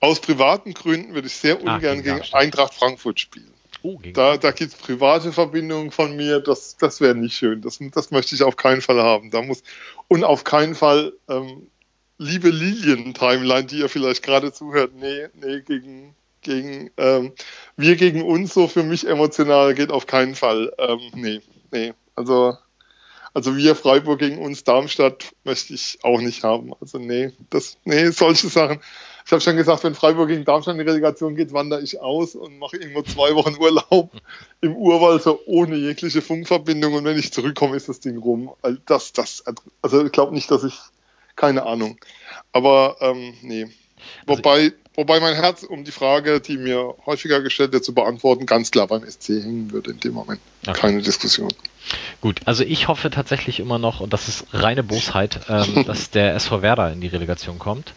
aus privaten Gründen würde ich sehr ungern Ach, gegen, gegen Eintracht Frankfurt spielen. Oh, da da gibt es private Verbindungen von mir, das, das wäre nicht schön. Das, das möchte ich auf keinen Fall haben. Da muss, und auf keinen Fall ähm, liebe Lilien-Timeline, die ihr vielleicht gerade zuhört, nee, nee, gegen, gegen ähm, wir gegen uns, so für mich emotional, geht auf keinen Fall. Ähm, nee, nee. Also, also wir Freiburg gegen uns Darmstadt möchte ich auch nicht haben. Also nee, das, nee, solche Sachen. Ich habe schon gesagt, wenn Freiburg gegen Darmstadt in die Relegation geht, wandere ich aus und mache irgendwo zwei Wochen Urlaub im Urwald, so ohne jegliche Funkverbindung. Und wenn ich zurückkomme, ist das Ding rum. Das, das, also ich glaube nicht, dass ich keine Ahnung. Aber ähm, nee. Also wobei, wobei mein Herz, um die Frage, die mir häufiger gestellt wird, zu beantworten, ganz klar beim SC hängen würde in dem Moment. Okay. Keine Diskussion. Gut, also ich hoffe tatsächlich immer noch, und das ist reine Bosheit, ähm, dass der SV Werder in die Relegation kommt.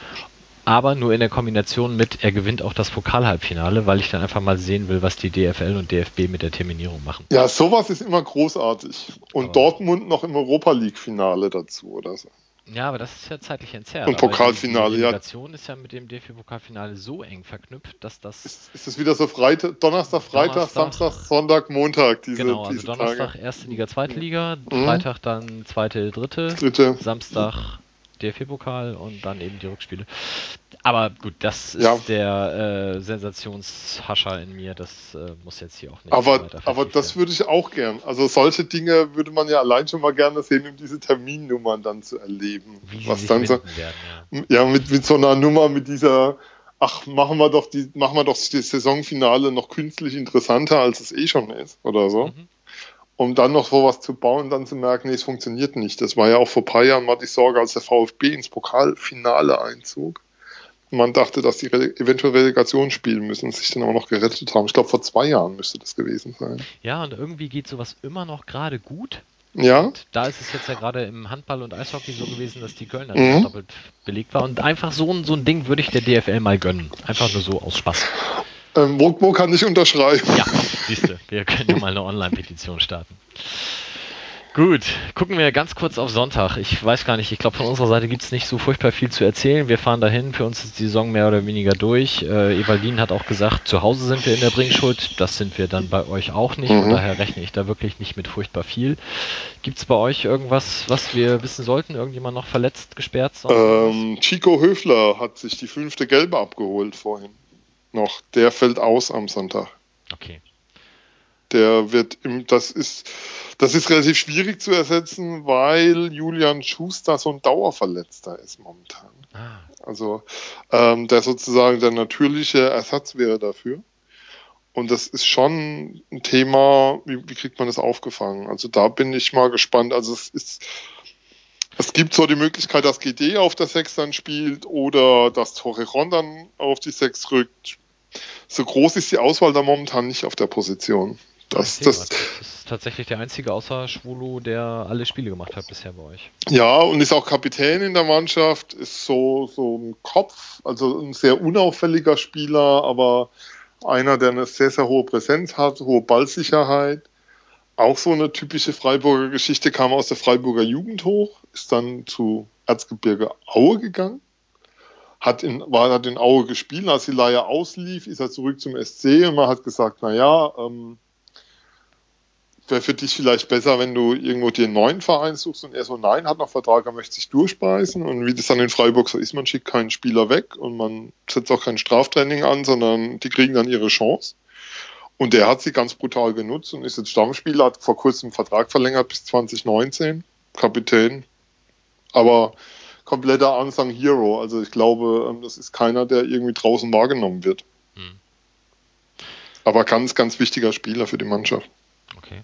Aber nur in der Kombination mit, er gewinnt auch das Pokalhalbfinale, weil ich dann einfach mal sehen will, was die DFL und DFB mit der Terminierung machen. Ja, sowas ist immer großartig. Und aber Dortmund noch im Europa League-Finale dazu oder so. Ja, aber das ist ja zeitlich entzerrt. Und Pokalfinale, die, die Relegation ist ja mit dem DFB-Pokalfinale so eng verknüpft, dass das. Ist, ist das wieder so Freitag, Donnerstag, Freitag, Donnerstag, Samstag, Sonntag, Montag, diese Genau, also diese Donnerstag Tage. erste Liga, zweite Liga, mhm. Freitag dann zweite, dritte, dritte. Samstag DFB-Pokal und dann eben die Rückspiele. Aber gut, das ist ja. der äh, Sensationshascher in mir, das äh, muss jetzt hier auch nicht. Aber, aber das würde ich auch gern. Also solche Dinge würde man ja allein schon mal gerne sehen, um diese Terminnummern dann zu erleben. Wie was dann so, werden, ja, ja mit, mit so einer Nummer, mit dieser, ach, machen wir doch die, machen wir doch das Saisonfinale noch künstlich interessanter, als es eh schon ist, oder so. Mhm um dann noch sowas zu bauen, dann zu merken, nee, es funktioniert nicht. Das war ja auch vor ein paar Jahren mal die Sorge, als der VfB ins Pokalfinale einzog. Man dachte, dass die eventuell Relegation spielen müssen und sich dann aber noch gerettet haben. Ich glaube, vor zwei Jahren müsste das gewesen sein. Ja, und irgendwie geht sowas immer noch gerade gut. Ja. Und da ist es jetzt ja gerade im Handball und Eishockey so gewesen, dass die Kölner mhm. doppelt belegt war. Und einfach so ein, so ein Ding würde ich der DFL mal gönnen. Einfach nur so aus Spaß. Ähm, wo, wo, kann ich unterschreiben? Ja, siehst du, wir können ja mal eine Online-Petition starten. Gut, gucken wir ganz kurz auf Sonntag. Ich weiß gar nicht, ich glaube von unserer Seite gibt es nicht so furchtbar viel zu erzählen. Wir fahren dahin, für uns ist die Saison mehr oder weniger durch. Äh, Evalin hat auch gesagt, zu Hause sind wir in der Bringschuld. Das sind wir dann bei euch auch nicht. Mhm. Von daher rechne ich da wirklich nicht mit furchtbar viel. Gibt es bei euch irgendwas, was wir wissen sollten? Irgendjemand noch verletzt, gesperrt? Ähm, Chico Höfler hat sich die fünfte Gelbe abgeholt vorhin noch. Der fällt aus am Sonntag. Okay. Der wird im, das ist, das ist relativ schwierig zu ersetzen, weil Julian Schuster so ein Dauerverletzter ist momentan. Ah. Also, ähm, der sozusagen der natürliche Ersatz wäre dafür. Und das ist schon ein Thema, wie, wie kriegt man das aufgefangen? Also da bin ich mal gespannt. Also es ist, es gibt so die Möglichkeit, dass GD auf der 6 dann spielt oder dass Torrejon dann auf die 6 rückt. So groß ist die Auswahl da momentan nicht auf der Position. Das, das, das, ist tatsächlich der einzige außer Schwulu, der alle Spiele gemacht hat bisher bei euch. Ja, und ist auch Kapitän in der Mannschaft, ist so, so ein Kopf, also ein sehr unauffälliger Spieler, aber einer, der eine sehr, sehr hohe Präsenz hat, hohe Ballsicherheit auch so eine typische Freiburger Geschichte, kam aus der Freiburger Jugend hoch, ist dann zu Erzgebirge Aue gegangen, hat in, war, hat in Aue gespielt, als die Leihe auslief, ist er zurück zum SC und man hat gesagt, naja, ähm, wäre für dich vielleicht besser, wenn du irgendwo dir einen neuen Verein suchst und er so, nein, hat noch Vertrag, er möchte sich durchbeißen und wie das dann in Freiburg so ist, man schickt keinen Spieler weg und man setzt auch kein Straftraining an, sondern die kriegen dann ihre Chance. Und der hat sie ganz brutal genutzt und ist jetzt Stammspieler, hat vor kurzem einen Vertrag verlängert bis 2019, Kapitän. Aber kompletter Unsung Hero. Also ich glaube, ähm, das ist keiner, der irgendwie draußen wahrgenommen wird. Hm. Aber ganz, ganz wichtiger Spieler für die Mannschaft. Okay.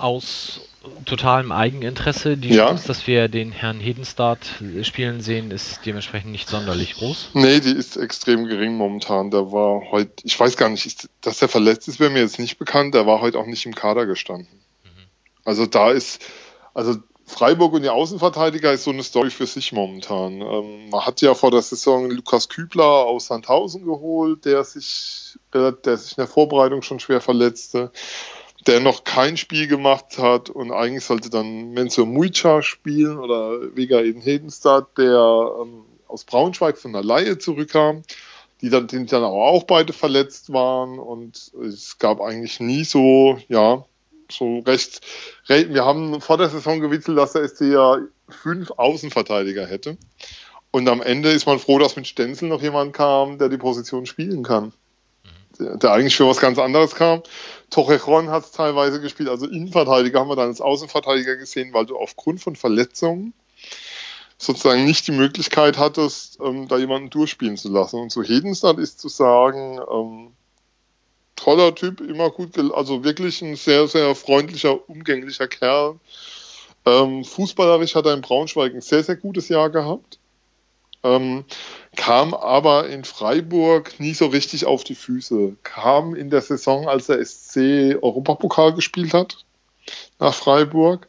Aus totalem Eigeninteresse. Die ja. Chance, dass wir den Herrn Hedenstart spielen sehen, ist dementsprechend nicht sonderlich groß. Nee, die ist extrem gering momentan. Der war heute, ich weiß gar nicht, dass er verletzt ist, wäre mir jetzt nicht bekannt. Der war heute auch nicht im Kader gestanden. Mhm. Also da ist, also Freiburg und die Außenverteidiger ist so eine Story für sich momentan. Ähm, man hat ja vor der Saison Lukas Kübler aus Sandhausen geholt, der sich, der sich in der Vorbereitung schon schwer verletzte der noch kein Spiel gemacht hat und eigentlich sollte dann Menzo Muica spielen oder Vega Eden Hedenstadt, der ähm, aus Braunschweig von der Laie zurückkam, die dann, die dann auch beide verletzt waren und es gab eigentlich nie so, ja, so recht, wir haben vor der Saison gewitzelt, dass der SC ja fünf Außenverteidiger hätte. Und am Ende ist man froh, dass mit Stenzel noch jemand kam, der die Position spielen kann der eigentlich für was ganz anderes kam. Torrejon hat es teilweise gespielt, also Innenverteidiger haben wir dann als Außenverteidiger gesehen, weil du aufgrund von Verletzungen sozusagen nicht die Möglichkeit hattest, ähm, da jemanden durchspielen zu lassen. Und zu Hedenstadt ist zu sagen, ähm, toller Typ, immer gut, also wirklich ein sehr, sehr freundlicher, umgänglicher Kerl. Ähm, fußballerisch hat er in Braunschweig ein sehr, sehr gutes Jahr gehabt. Ähm, kam aber in Freiburg nie so richtig auf die Füße. Kam in der Saison, als der SC Europapokal gespielt hat, nach Freiburg.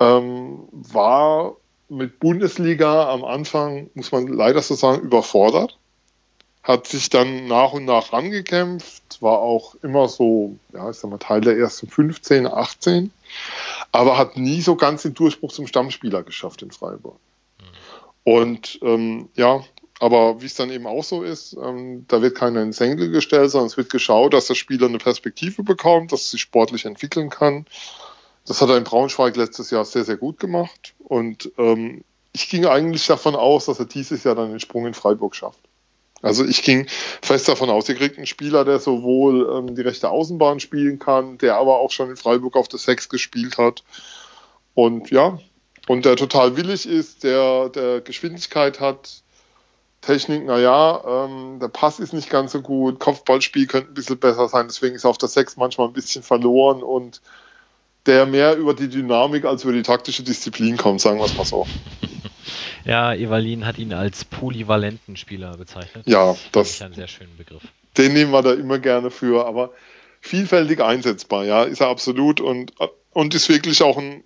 Ähm, war mit Bundesliga am Anfang, muss man leider so sagen, überfordert. Hat sich dann nach und nach rangekämpft, war auch immer so, ja, ich sag mal, Teil der ersten 15, 18, aber hat nie so ganz den Durchbruch zum Stammspieler geschafft in Freiburg. Und ähm, ja, aber wie es dann eben auch so ist, ähm, da wird keiner ins Senkel gestellt, sondern es wird geschaut, dass der Spieler eine Perspektive bekommt, dass er sich sportlich entwickeln kann. Das hat er in Braunschweig letztes Jahr sehr, sehr gut gemacht. Und ähm, ich ging eigentlich davon aus, dass er dieses Jahr dann den Sprung in Freiburg schafft. Also ich ging fest davon aus, ihr kriegt einen Spieler, der sowohl ähm, die rechte Außenbahn spielen kann, der aber auch schon in Freiburg auf der Sechs gespielt hat. Und ja, und der total willig ist, der, der Geschwindigkeit hat, Technik, naja, ähm, der Pass ist nicht ganz so gut, Kopfballspiel könnte ein bisschen besser sein, deswegen ist auf der 6 manchmal ein bisschen verloren und der mehr über die Dynamik als über die taktische Disziplin kommt, sagen wir es mal so. Ja, Evalin hat ihn als polyvalenten Spieler bezeichnet. Ja, das, ist ein sehr schöner Begriff. Den nehmen wir da immer gerne für, aber vielfältig einsetzbar, ja, ist er absolut und, und ist wirklich auch ein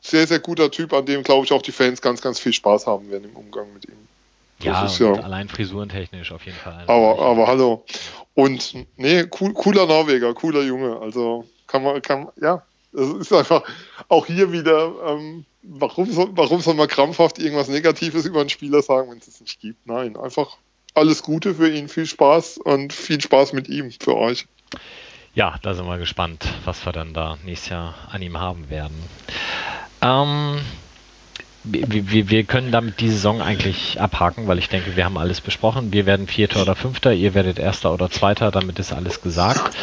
sehr, sehr guter Typ, an dem, glaube ich, auch die Fans ganz, ganz viel Spaß haben werden im Umgang mit ihm. Ja, ist, ja, allein frisurentechnisch auf jeden Fall. Aber, aber hallo. Und nee, cool, cooler Norweger, cooler Junge. Also kann man, kann, ja, es ist einfach auch hier wieder, ähm, warum, soll, warum soll man krampfhaft irgendwas Negatives über einen Spieler sagen, wenn es es nicht gibt? Nein, einfach alles Gute für ihn, viel Spaß und viel Spaß mit ihm für euch. Ja, da sind wir gespannt, was wir dann da nächstes Jahr an ihm haben werden. Ähm, wir, wir, können damit die Saison eigentlich abhaken, weil ich denke, wir haben alles besprochen. Wir werden Vierter oder Fünfter, ihr werdet Erster oder Zweiter, damit ist alles gesagt.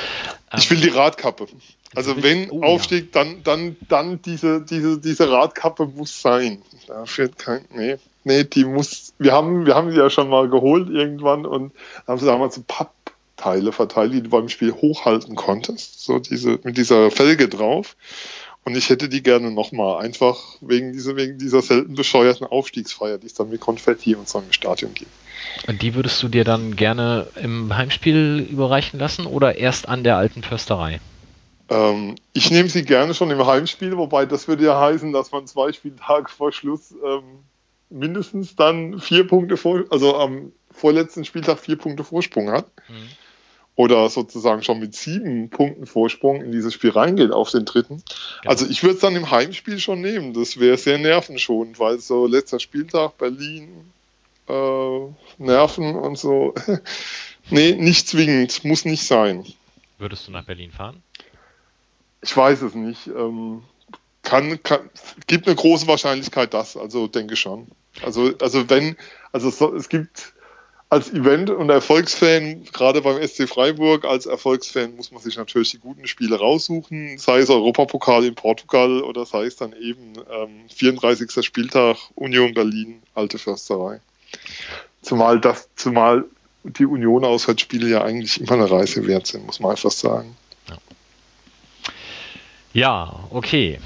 Ich will die Radkappe. Also wenn oh, Aufstieg, ja. dann, dann, dann diese, diese, diese Radkappe muss sein. Da fehlt kein, nee, nee, die muss, wir haben, wir haben sie ja schon mal geholt irgendwann und haben sie damals so Pappteile verteilt, die du beim Spiel hochhalten konntest. So diese, mit dieser Felge drauf. Und ich hätte die gerne nochmal, einfach wegen dieser, wegen dieser selten bescheuerten Aufstiegsfeier, die es dann mit Konfetti und so im Stadion gibt. Und die würdest du dir dann gerne im Heimspiel überreichen lassen oder erst an der alten Försterei? Ähm, ich nehme sie gerne schon im Heimspiel, wobei das würde ja heißen, dass man zwei Spieltage vor Schluss ähm, mindestens dann vier Punkte vor, also am vorletzten Spieltag vier Punkte Vorsprung hat. Mhm oder sozusagen schon mit sieben Punkten Vorsprung in dieses Spiel reingeht auf den dritten. Genau. Also ich würde es dann im Heimspiel schon nehmen. Das wäre sehr nervenschonend, weil so letzter Spieltag Berlin, äh, Nerven und so. nee, nicht zwingend, muss nicht sein. Würdest du nach Berlin fahren? Ich weiß es nicht. Ähm, kann, kann, gibt eine große Wahrscheinlichkeit, dass, also denke schon. Also, also wenn, also so, es gibt als Event- und Erfolgsfan, gerade beim SC Freiburg, als Erfolgsfan muss man sich natürlich die guten Spiele raussuchen, sei es Europapokal in Portugal oder sei es dann eben ähm, 34. Spieltag Union Berlin, alte Försterei. Zumal das, zumal die Union-Auswärtsspiele ja eigentlich immer eine Reise wert sind, muss man einfach sagen. Ja, ja okay.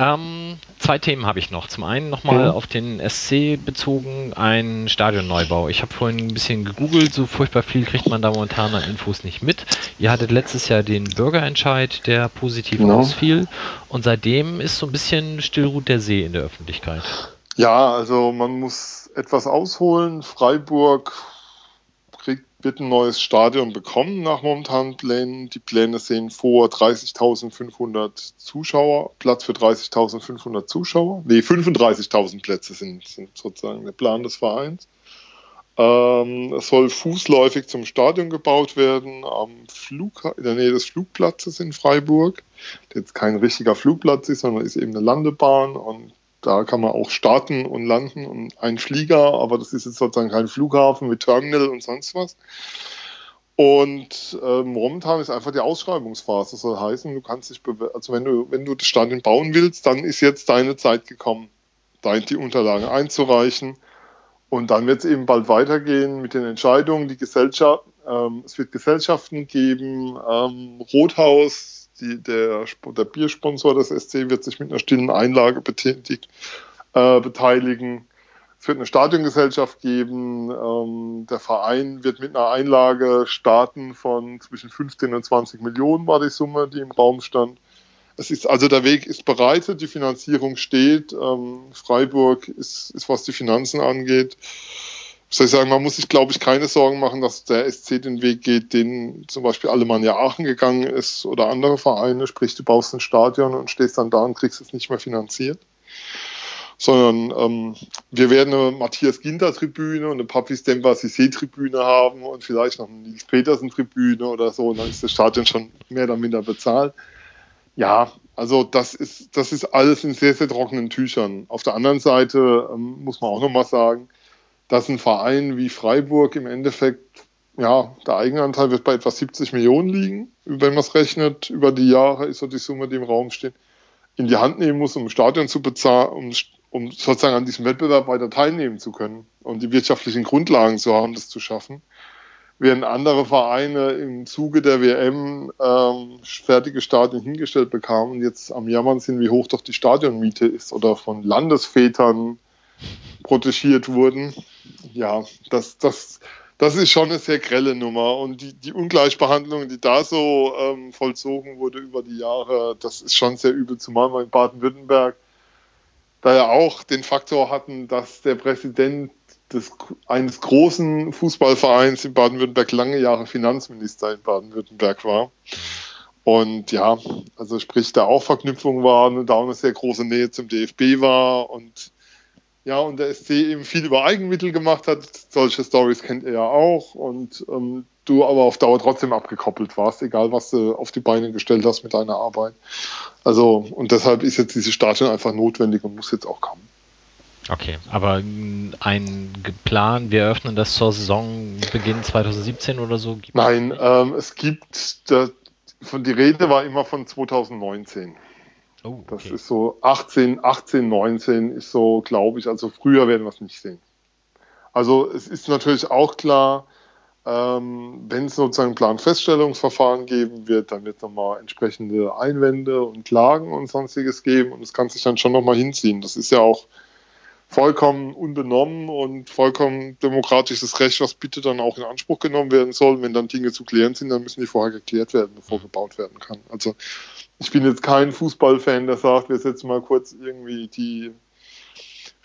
Ähm, zwei Themen habe ich noch. Zum einen nochmal mhm. auf den SC bezogen, ein Stadionneubau. Ich habe vorhin ein bisschen gegoogelt, so furchtbar viel kriegt man da momentan an Infos nicht mit. Ihr hattet letztes Jahr den Bürgerentscheid, der positiv genau. ausfiel und seitdem ist so ein bisschen Stillruht der See in der Öffentlichkeit. Ja, also man muss etwas ausholen. Freiburg wird ein neues Stadion bekommen nach momentanen Plänen. Die Pläne sehen vor 30.500 Zuschauer, Platz für 30.500 Zuschauer. Nee, 35.000 Plätze sind, sind, sozusagen der Plan des Vereins. Ähm, es soll fußläufig zum Stadion gebaut werden, am Flug, in der Nähe des Flugplatzes in Freiburg, der jetzt kein richtiger Flugplatz ist, sondern ist eben eine Landebahn und da kann man auch starten und landen und ein Flieger, aber das ist jetzt sozusagen kein Flughafen mit Terminal und sonst was. Und ähm, momentan ist einfach die Ausschreibungsphase. Das soll heißen, du kannst dich also wenn du, wenn du das Stadion bauen willst, dann ist jetzt deine Zeit gekommen, die Unterlagen einzureichen. Und dann wird es eben bald weitergehen mit den Entscheidungen. Die Gesellschaft, ähm, es wird Gesellschaften geben, ähm, Rothaus, die, der, der Biersponsor des SC wird sich mit einer stillen Einlage betätigt, äh, beteiligen. Es wird eine Stadiongesellschaft geben. Ähm, der Verein wird mit einer Einlage starten von zwischen 15 und 20 Millionen war die Summe, die im Raum stand. Es ist also der Weg ist bereitet, die Finanzierung steht. Ähm, Freiburg ist, ist, was die Finanzen angeht, soll ich sagen, man muss sich, glaube ich, keine Sorgen machen, dass der SC den Weg geht, den zum Beispiel Alemannia Aachen gegangen ist oder andere Vereine, sprich, du baust ein Stadion und stehst dann da und kriegst es nicht mehr finanziert. Sondern ähm, wir werden eine Matthias Ginter-Tribüne und eine Papis Demba Sissé-Tribüne haben und vielleicht noch eine Nils Petersen-Tribüne oder so, und dann ist das Stadion schon mehr oder minder bezahlt. Ja, also das ist, das ist alles in sehr, sehr trockenen Tüchern. Auf der anderen Seite ähm, muss man auch nochmal sagen, dass ein Verein wie Freiburg im Endeffekt, ja, der Eigenanteil wird bei etwa 70 Millionen liegen, wenn man es rechnet, über die Jahre ist so die Summe, die im Raum steht, in die Hand nehmen muss, um ein Stadion zu bezahlen, um, um sozusagen an diesem Wettbewerb weiter teilnehmen zu können und die wirtschaftlichen Grundlagen zu haben, das zu schaffen. Während andere Vereine im Zuge der WM ähm, fertige Stadien hingestellt bekamen und jetzt am Jammern sind, wie hoch doch die Stadionmiete ist oder von Landesvätern protegiert wurden. Ja, das, das, das ist schon eine sehr grelle Nummer. Und die, die Ungleichbehandlung, die da so ähm, vollzogen wurde über die Jahre, das ist schon sehr übel, zumal wir in Baden-Württemberg da ja auch den Faktor hatten, dass der Präsident des, eines großen Fußballvereins in Baden-Württemberg lange Jahre Finanzminister in Baden-Württemberg war. Und ja, also sprich, da auch Verknüpfung war, da auch eine sehr große Nähe zum DFB war und ja, und der SC eben viel über Eigenmittel gemacht hat. Solche Stories kennt er ja auch. Und ähm, du aber auf Dauer trotzdem abgekoppelt warst, egal was du auf die Beine gestellt hast mit deiner Arbeit. Also, und deshalb ist jetzt diese Stadion einfach notwendig und muss jetzt auch kommen. Okay, aber ein Plan, wir eröffnen das zur Saisonbeginn 2017 oder so? Nein, ähm, es gibt, der, von, die Rede war immer von 2019. Oh, okay. Das ist so 18, 18, 19 ist so, glaube ich, also früher werden wir es nicht sehen. Also es ist natürlich auch klar, ähm, wenn es sozusagen ein Planfeststellungsverfahren geben wird, dann wird es nochmal entsprechende Einwände und Klagen und sonstiges geben und es kann sich dann schon nochmal hinziehen. Das ist ja auch vollkommen unbenommen und vollkommen demokratisches Recht, was bitte dann auch in Anspruch genommen werden soll. Wenn dann Dinge zu klären sind, dann müssen die vorher geklärt werden, bevor mhm. gebaut werden kann. Also ich bin jetzt kein Fußballfan, der sagt, wir setzen mal kurz irgendwie die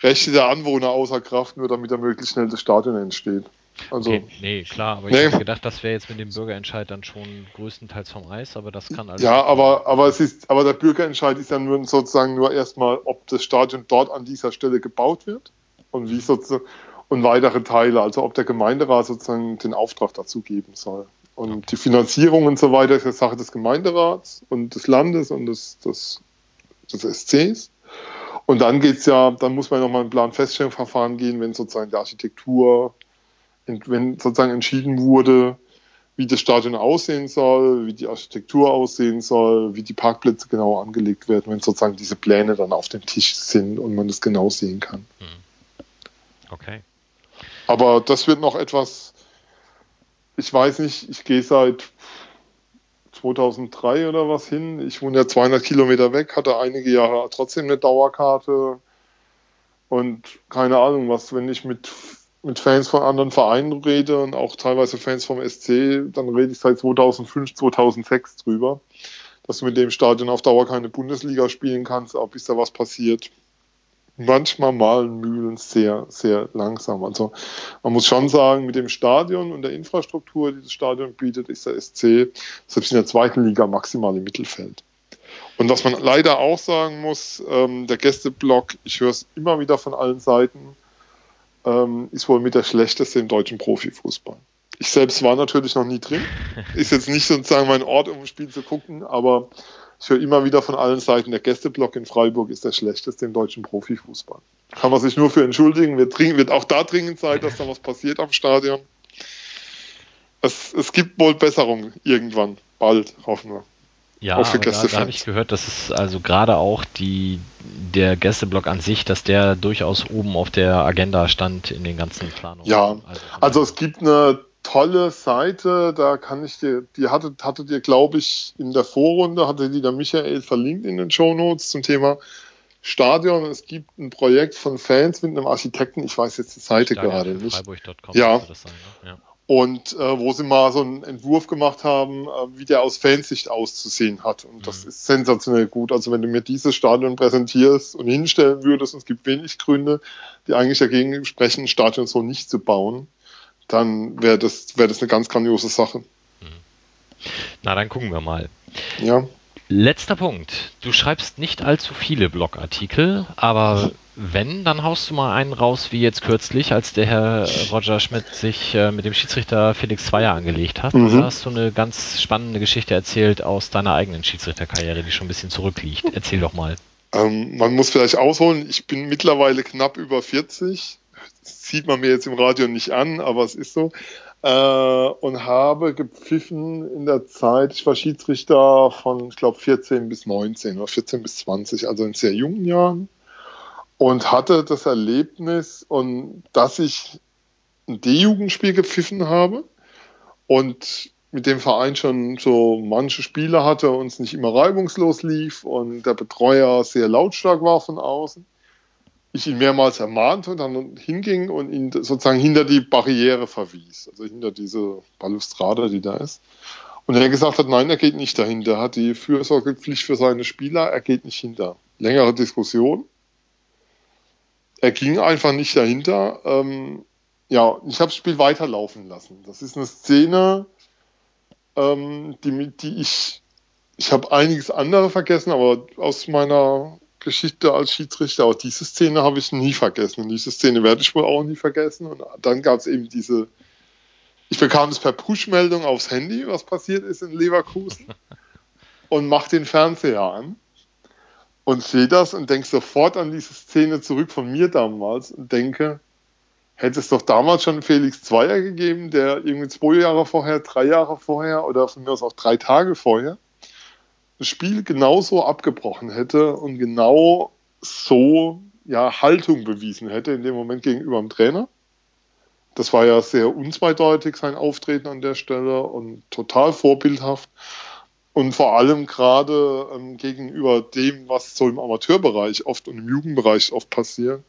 Rechte der Anwohner außer Kraft, nur damit da möglichst schnell das Stadion entsteht. Also, okay, nee, klar, aber nee. ich hätte gedacht, das wäre jetzt mit dem Bürgerentscheid dann schon größtenteils vom Eis, aber das kann alles. Ja, aber, aber es ist, aber der Bürgerentscheid ist ja nur sozusagen nur erstmal, ob das Stadion dort an dieser Stelle gebaut wird und wie sozusagen und weitere Teile, also ob der Gemeinderat sozusagen den Auftrag dazu geben soll. Und die Finanzierung und so weiter ist ja Sache des Gemeinderats und des Landes und des, des, des SCs. Und dann geht's ja, dann muss man nochmal ein Planfeststellungsverfahren gehen, wenn sozusagen die Architektur wenn sozusagen entschieden wurde, wie das Stadion aussehen soll, wie die Architektur aussehen soll, wie die Parkplätze genau angelegt werden, wenn sozusagen diese Pläne dann auf dem Tisch sind und man das genau sehen kann. Hm. Okay. Aber das wird noch etwas, ich weiß nicht, ich gehe seit 2003 oder was hin. Ich wohne ja 200 Kilometer weg, hatte einige Jahre trotzdem eine Dauerkarte und keine Ahnung was, wenn ich mit mit Fans von anderen Vereinen rede und auch teilweise Fans vom SC, dann rede ich seit 2005, 2006 drüber, dass du mit dem Stadion auf Dauer keine Bundesliga spielen kannst, auch bis da was passiert. Manchmal malen Mühlen sehr, sehr langsam. Also man muss schon sagen, mit dem Stadion und der Infrastruktur, die das Stadion bietet, ist der SC selbst in der zweiten Liga maximal im Mittelfeld. Und was man leider auch sagen muss, ähm, der Gästeblock, ich höre es immer wieder von allen Seiten, ähm, ist wohl mit der schlechteste im deutschen Profifußball. Ich selbst war natürlich noch nie drin. Ist jetzt nicht sozusagen mein Ort, um ein Spiel zu gucken, aber ich höre immer wieder von allen Seiten, der Gästeblock in Freiburg ist der schlechteste im deutschen Profifußball. Kann man sich nur für entschuldigen. Wird, wird auch da dringend Zeit, dass da was passiert am Stadion. Es, es gibt wohl Besserung irgendwann. Bald, hoffen wir. Ja, da, da habe ich gehört, dass es also gerade auch die, der Gästeblock an sich, dass der durchaus oben auf der Agenda stand in den ganzen Planungen. Ja, also, also es gibt eine tolle Seite, da kann ich dir, die hattet, hattet ihr, glaube ich, in der Vorrunde, hatte die der Michael verlinkt in den Shownotes zum Thema Stadion. Es gibt ein Projekt von Fans mit einem Architekten, ich weiß jetzt die Seite Stadion gerade nicht. Freiburg.com ja. Sein, ne? ja und äh, wo sie mal so einen Entwurf gemacht haben, äh, wie der aus Fansicht auszusehen hat. Und mhm. das ist sensationell gut. Also wenn du mir dieses Stadion präsentierst und hinstellen würdest, und es gibt wenig Gründe, die eigentlich dagegen sprechen, ein Stadion so nicht zu bauen, dann wäre das, wär das eine ganz grandiose Sache. Mhm. Na, dann gucken wir mal. Ja. Letzter Punkt. Du schreibst nicht allzu viele Blogartikel, aber wenn, dann haust du mal einen raus, wie jetzt kürzlich, als der Herr Roger Schmidt sich äh, mit dem Schiedsrichter Felix Zweier angelegt hat. Mhm. Da hast du eine ganz spannende Geschichte erzählt aus deiner eigenen Schiedsrichterkarriere, die schon ein bisschen zurückliegt. Erzähl doch mal. Ähm, man muss vielleicht ausholen, ich bin mittlerweile knapp über 40. Das sieht man mir jetzt im Radio nicht an, aber es ist so äh, und habe gepfiffen in der Zeit, ich war Schiedsrichter von, ich glaube, 14 bis 19 oder 14 bis 20, also in sehr jungen Jahren. Und hatte das Erlebnis, und dass ich ein D-Jugendspiel gepfiffen habe und mit dem Verein schon so manche Spiele hatte und es nicht immer reibungslos lief und der Betreuer sehr lautstark war von außen ich ihn mehrmals ermahnte und dann hinging und ihn sozusagen hinter die Barriere verwies, also hinter diese Balustrade, die da ist. Und er gesagt hat, nein, er geht nicht dahinter, er hat die Fürsorgepflicht für seine Spieler, er geht nicht hinter. Längere Diskussion. Er ging einfach nicht dahinter. Ähm, ja, ich habe das Spiel weiterlaufen lassen. Das ist eine Szene, ähm, die, die ich, ich habe einiges andere vergessen, aber aus meiner Geschichte als Schiedsrichter. Auch diese Szene habe ich nie vergessen. Und diese Szene werde ich wohl auch nie vergessen. Und dann gab es eben diese. Ich bekam es per Push-Meldung aufs Handy, was passiert ist in Leverkusen. Und mache den Fernseher an. Und sehe das und denke sofort an diese Szene zurück von mir damals und denke, hätte es doch damals schon Felix Zweier gegeben, der irgendwie zwei Jahre vorher, drei Jahre vorher oder von mir aus auch drei Tage vorher das Spiel genauso abgebrochen hätte und genau so ja, Haltung bewiesen hätte in dem Moment gegenüber dem Trainer. Das war ja sehr unzweideutig, sein Auftreten an der Stelle und total vorbildhaft. Und vor allem gerade ähm, gegenüber dem, was so im Amateurbereich oft und im Jugendbereich oft passiert,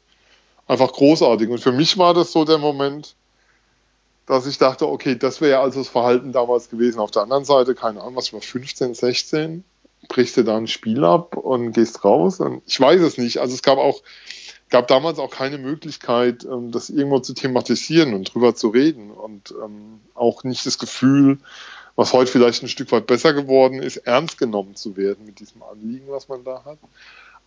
einfach großartig. Und für mich war das so der Moment, dass ich dachte, okay, das wäre ja also das Verhalten damals gewesen. Auf der anderen Seite, keine Ahnung, was war 15, 16, brichst du da ein Spiel ab und gehst raus? Und ich weiß es nicht. Also es gab auch, gab damals auch keine Möglichkeit, ähm, das irgendwo zu thematisieren und drüber zu reden und ähm, auch nicht das Gefühl, was heute vielleicht ein Stück weit besser geworden ist, ernst genommen zu werden mit diesem Anliegen, was man da hat.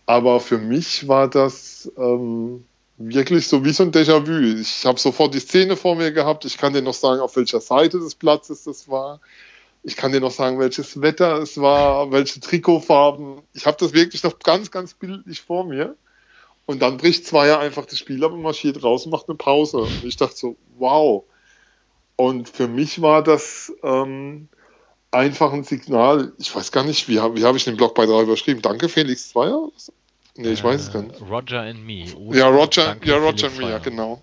Aber für mich war das ähm, wirklich so wie so ein Déjà-vu. Ich habe sofort die Szene vor mir gehabt. Ich kann dir noch sagen, auf welcher Seite des Platzes das war. Ich kann dir noch sagen, welches Wetter es war, welche Trikotfarben. Ich habe das wirklich noch ganz, ganz bildlich vor mir. Und dann bricht Zweier einfach das Spiel ab und marschiert raus und macht eine Pause. Und ich dachte so, wow, Und für mich war das ähm, einfach ein Signal. Ich weiß gar nicht, wie, wie habe ich den Blogbeitrag überschrieben? Danke, Felix Zweier? Nee, ich weiß es gar nicht. Äh, Roger and Me. ja, Roger, ja, Roger and Me, ja, genau.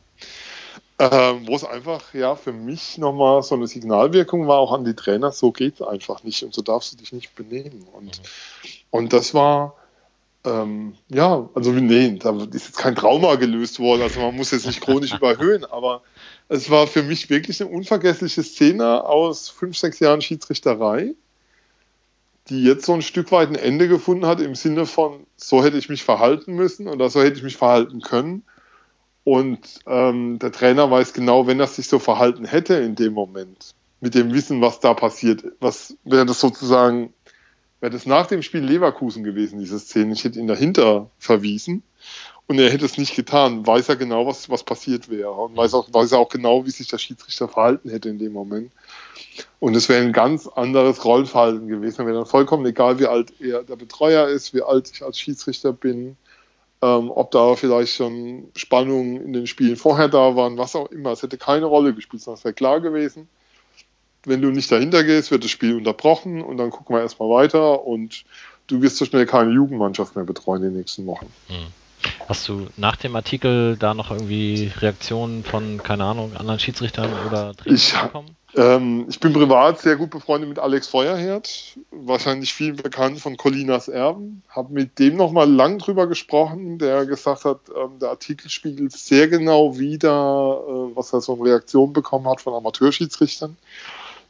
Ähm, wo es einfach ja für mich nochmal so eine Signalwirkung war, auch an die Trainer, so geht es einfach nicht und so darfst du dich nicht benehmen. Und, mhm. und das war, ähm, ja, also nee, da ist jetzt kein Trauma gelöst worden, also man muss jetzt nicht chronisch überhöhen, aber es war für mich wirklich eine unvergessliche Szene aus fünf, sechs Jahren Schiedsrichterei, die jetzt so ein Stück weit ein Ende gefunden hat im Sinne von, so hätte ich mich verhalten müssen oder so hätte ich mich verhalten können und ähm, der Trainer weiß genau, wenn er sich so verhalten hätte in dem Moment, mit dem Wissen, was da passiert, was wäre das sozusagen, wäre das nach dem Spiel Leverkusen gewesen, diese Szene. Ich hätte ihn dahinter verwiesen und er hätte es nicht getan, weiß er genau, was, was passiert wäre und weiß, auch, weiß er auch genau, wie sich der Schiedsrichter verhalten hätte in dem Moment. Und es wäre ein ganz anderes Rollverhalten gewesen. Wäre dann vollkommen egal, wie alt er der Betreuer ist, wie alt ich als Schiedsrichter bin, ähm, ob da vielleicht schon Spannungen in den Spielen vorher da waren, was auch immer. Es hätte keine Rolle gespielt, sondern es wäre klar gewesen. Wenn du nicht dahinter gehst, wird das Spiel unterbrochen und dann gucken wir erstmal weiter und du wirst so schnell keine Jugendmannschaft mehr betreuen in den nächsten Wochen. Hm. Hast du nach dem Artikel da noch irgendwie Reaktionen von, keine Ahnung, anderen Schiedsrichtern oder Trainern bekommen? Ähm, ich bin privat sehr gut befreundet mit Alex Feuerherd, wahrscheinlich viel bekannt von Colinas Erben. Habe mit dem nochmal lang drüber gesprochen, der gesagt hat, ähm, der Artikel spiegelt sehr genau wider, äh, was er so eine Reaktion bekommen hat von Amateurschiedsrichtern,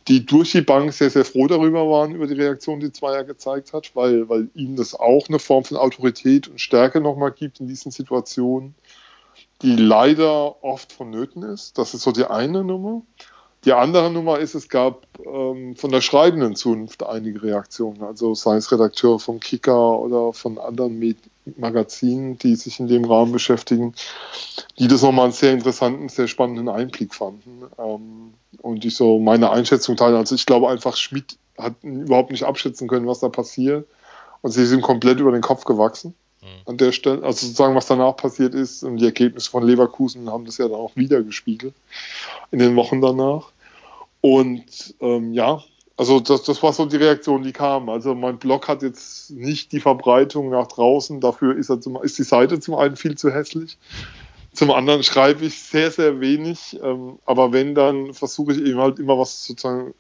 die durch die Bank sehr, sehr froh darüber waren, über die Reaktion, die Zweier gezeigt hat, weil, weil ihnen das auch eine Form von Autorität und Stärke nochmal gibt in diesen Situationen, die leider oft vonnöten ist. Das ist so die eine Nummer. Die andere Nummer ist, es gab ähm, von der schreibenden Zunft einige Reaktionen, also sei es Redakteure vom Kicker oder von anderen Med Magazinen, die sich in dem Rahmen beschäftigen, die das nochmal einen sehr interessanten, sehr spannenden Einblick fanden. Ähm, und ich so meine Einschätzung teile. Also ich glaube einfach, Schmidt hat überhaupt nicht abschätzen können, was da passiert. Und sie sind komplett über den Kopf gewachsen. An der Stelle. Also sozusagen, was danach passiert ist und die Ergebnisse von Leverkusen haben das ja dann auch wieder gespiegelt in den Wochen danach. Und ähm, ja, also das, das war so die Reaktion, die kam. Also mein Blog hat jetzt nicht die Verbreitung nach draußen, dafür ist, er zum, ist die Seite zum einen viel zu hässlich. Zum anderen schreibe ich sehr, sehr wenig, ähm, aber wenn, dann versuche ich eben halt immer was sozusagen,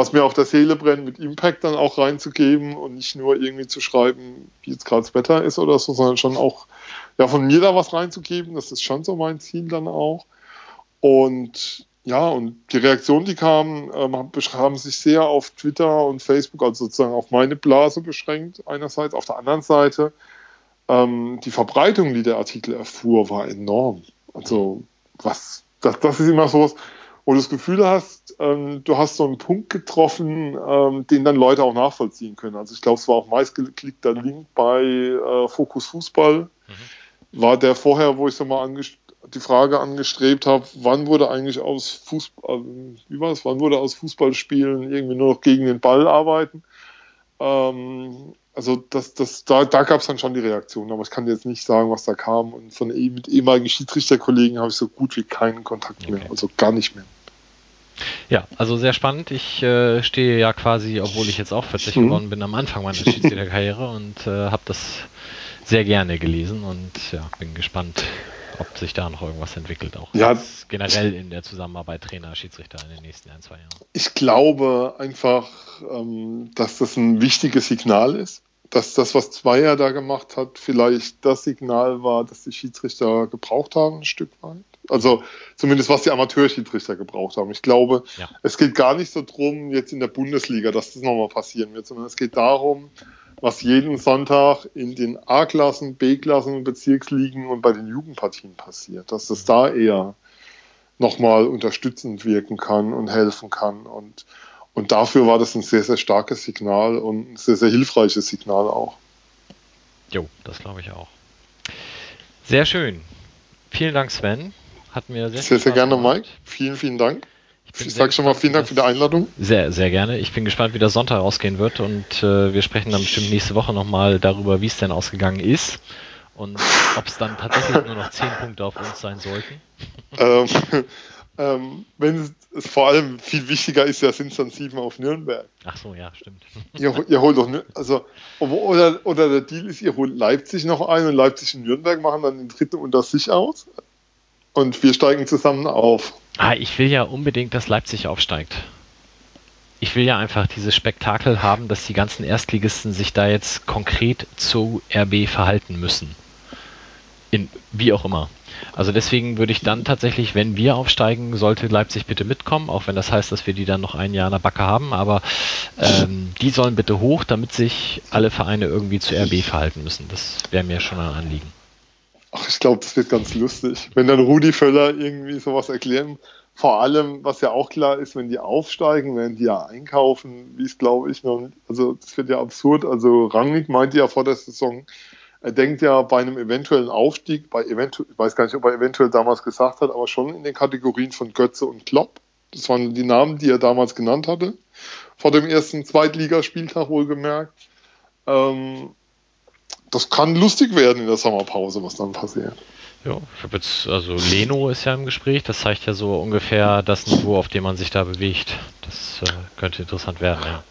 was mir auf der Seele brennt, mit Impact dann auch reinzugeben und nicht nur irgendwie zu schreiben, wie jetzt gerade das Wetter ist oder so, sondern schon auch ja, von mir da was reinzugeben. Das ist schon so mein Ziel dann auch. Und ja, und die Reaktionen, die kamen, ähm, haben sich sehr auf Twitter und Facebook, also sozusagen auf meine Blase beschränkt, einerseits. Auf der anderen Seite, ähm, die Verbreitung, die der Artikel erfuhr, war enorm. Also, was, das, das ist immer so wo du das Gefühl hast, ähm, du hast so einen Punkt getroffen, ähm, den dann Leute auch nachvollziehen können. Also, ich glaube, es war auch meistgeklickter Link bei äh, Fokus Fußball. Mhm. War der vorher, wo ich so mal die Frage angestrebt habe, wann wurde eigentlich aus Fußball, wie war es, wann wurde aus Fußballspielen irgendwie nur noch gegen den Ball arbeiten? Ähm, also das, das, da, da gab es dann schon die Reaktion, aber ich kann jetzt nicht sagen, was da kam. Und von eh, mit ehemaligen Schiedsrichterkollegen habe ich so gut wie keinen Kontakt mehr, okay. also gar nicht mehr. Ja, also sehr spannend. Ich äh, stehe ja quasi, obwohl ich jetzt auch 40 mhm. geworden bin, am Anfang meiner Schiedsrichterkarriere und äh, habe das sehr gerne gelesen und ja, bin gespannt, ob sich da noch irgendwas entwickelt, auch ja, generell in der Zusammenarbeit Trainer, Schiedsrichter in den nächsten ein, zwei Jahren. Ich glaube einfach, ähm, dass das ein wichtiges Signal ist, dass das, was Zweier da gemacht hat, vielleicht das Signal war, dass die Schiedsrichter gebraucht haben, ein Stück weit. Also zumindest was die Amateurschiedsrichter gebraucht haben. Ich glaube, ja. es geht gar nicht so drum, jetzt in der Bundesliga, dass das nochmal passieren wird, sondern es geht darum, was jeden Sonntag in den A-Klassen, B-Klassen, Bezirksligen und bei den Jugendpartien passiert, dass das da eher nochmal unterstützend wirken kann und helfen kann. Und, und dafür war das ein sehr, sehr starkes Signal und ein sehr, sehr hilfreiches Signal auch. Jo, das glaube ich auch. Sehr schön. Vielen Dank, Sven. Hat mir sehr, sehr, sehr gerne, Mike. Vielen, vielen Dank. Ich, ich sage schon mal vielen Dank für die Einladung. Sehr, sehr gerne. Ich bin gespannt, wie das Sonntag ausgehen wird und äh, wir sprechen dann bestimmt nächste Woche nochmal darüber, wie es denn ausgegangen ist und ob es dann tatsächlich nur noch 10 Punkte auf uns sein sollten. Ähm, Ähm, wenn es, es, vor allem viel wichtiger ist, ja, sind es dann sieben auf Nürnberg. Ach so, ja, stimmt. Ihr, ihr holt doch, also, oder, oder der Deal ist, ihr holt Leipzig noch ein und Leipzig und Nürnberg machen dann den dritten unter sich aus und wir steigen zusammen auf. Ah, ich will ja unbedingt, dass Leipzig aufsteigt. Ich will ja einfach dieses Spektakel haben, dass die ganzen Erstligisten sich da jetzt konkret zu RB verhalten müssen. In, wie auch immer. Also deswegen würde ich dann tatsächlich, wenn wir aufsteigen, sollte Leipzig bitte mitkommen, auch wenn das heißt, dass wir die dann noch ein Jahr in der Backe haben, aber ähm, die sollen bitte hoch, damit sich alle Vereine irgendwie zu RB verhalten müssen. Das wäre mir schon ein Anliegen. Ach, ich glaube, das wird ganz lustig. Wenn dann Rudi Völler irgendwie sowas erklären, vor allem, was ja auch klar ist, wenn die aufsteigen, werden die ja einkaufen, wie es glaube ich noch, also das wird ja absurd. Also Rangnick meinte ja vor der Saison, er denkt ja bei einem eventuellen Aufstieg, bei eventuell, ich weiß gar nicht, ob er eventuell damals gesagt hat, aber schon in den Kategorien von Götze und Klopp. Das waren die Namen, die er damals genannt hatte. Vor dem ersten Zweitligaspieltag wohlgemerkt. Ähm, das kann lustig werden in der Sommerpause, was dann passiert. Ja, ich habe jetzt, also Leno ist ja im Gespräch, das zeigt ja so ungefähr das Niveau, auf dem man sich da bewegt. Das äh, könnte interessant werden, ja.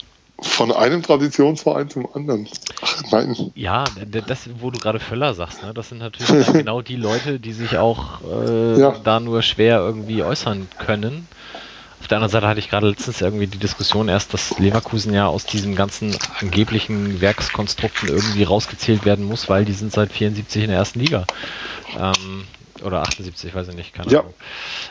Von einem Traditionsverein zum anderen. Ach, nein. Ja, das, wo du gerade Völler sagst, ne, das sind natürlich genau die Leute, die sich auch äh, ja. da nur schwer irgendwie äußern können. Auf der anderen Seite hatte ich gerade letztens irgendwie die Diskussion erst, dass Leverkusen ja aus diesen ganzen angeblichen Werkskonstrukten irgendwie rausgezählt werden muss, weil die sind seit 74 in der ersten Liga. Ähm, oder 78, weiß ich nicht, keine ja, Ahnung.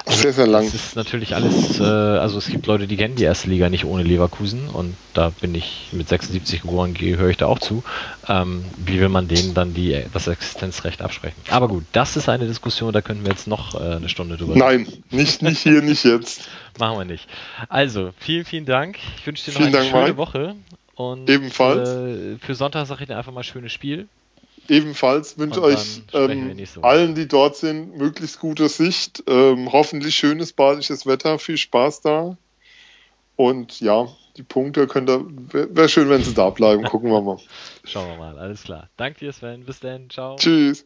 Also, sehr, sehr lang. Das ist natürlich alles, äh, also es gibt Leute, die kennen die erste Liga nicht ohne Leverkusen und da bin ich mit 76 geboren, gehöre ich da auch zu. Ähm, wie will man denen dann die, das Existenzrecht absprechen? Aber gut, das ist eine Diskussion, da könnten wir jetzt noch äh, eine Stunde drüber Nein, nicht, nicht hier, nicht jetzt. Machen wir nicht. Also, vielen, vielen Dank. Ich wünsche dir noch vielen eine Dank, schöne Mike. Woche. Und Ebenfalls. Äh, für Sonntag sage ich dir einfach mal schönes Spiel. Ebenfalls wünsche euch ähm, allen, die dort sind, möglichst gute Sicht, ähm, hoffentlich schönes badisches Wetter, viel Spaß da. Und ja, die Punkte könnt ihr, wäre wär schön, wenn sie da bleiben. Gucken wir mal. Schauen wir mal, alles klar. Danke dir, Sven. Bis dann. Ciao. Tschüss.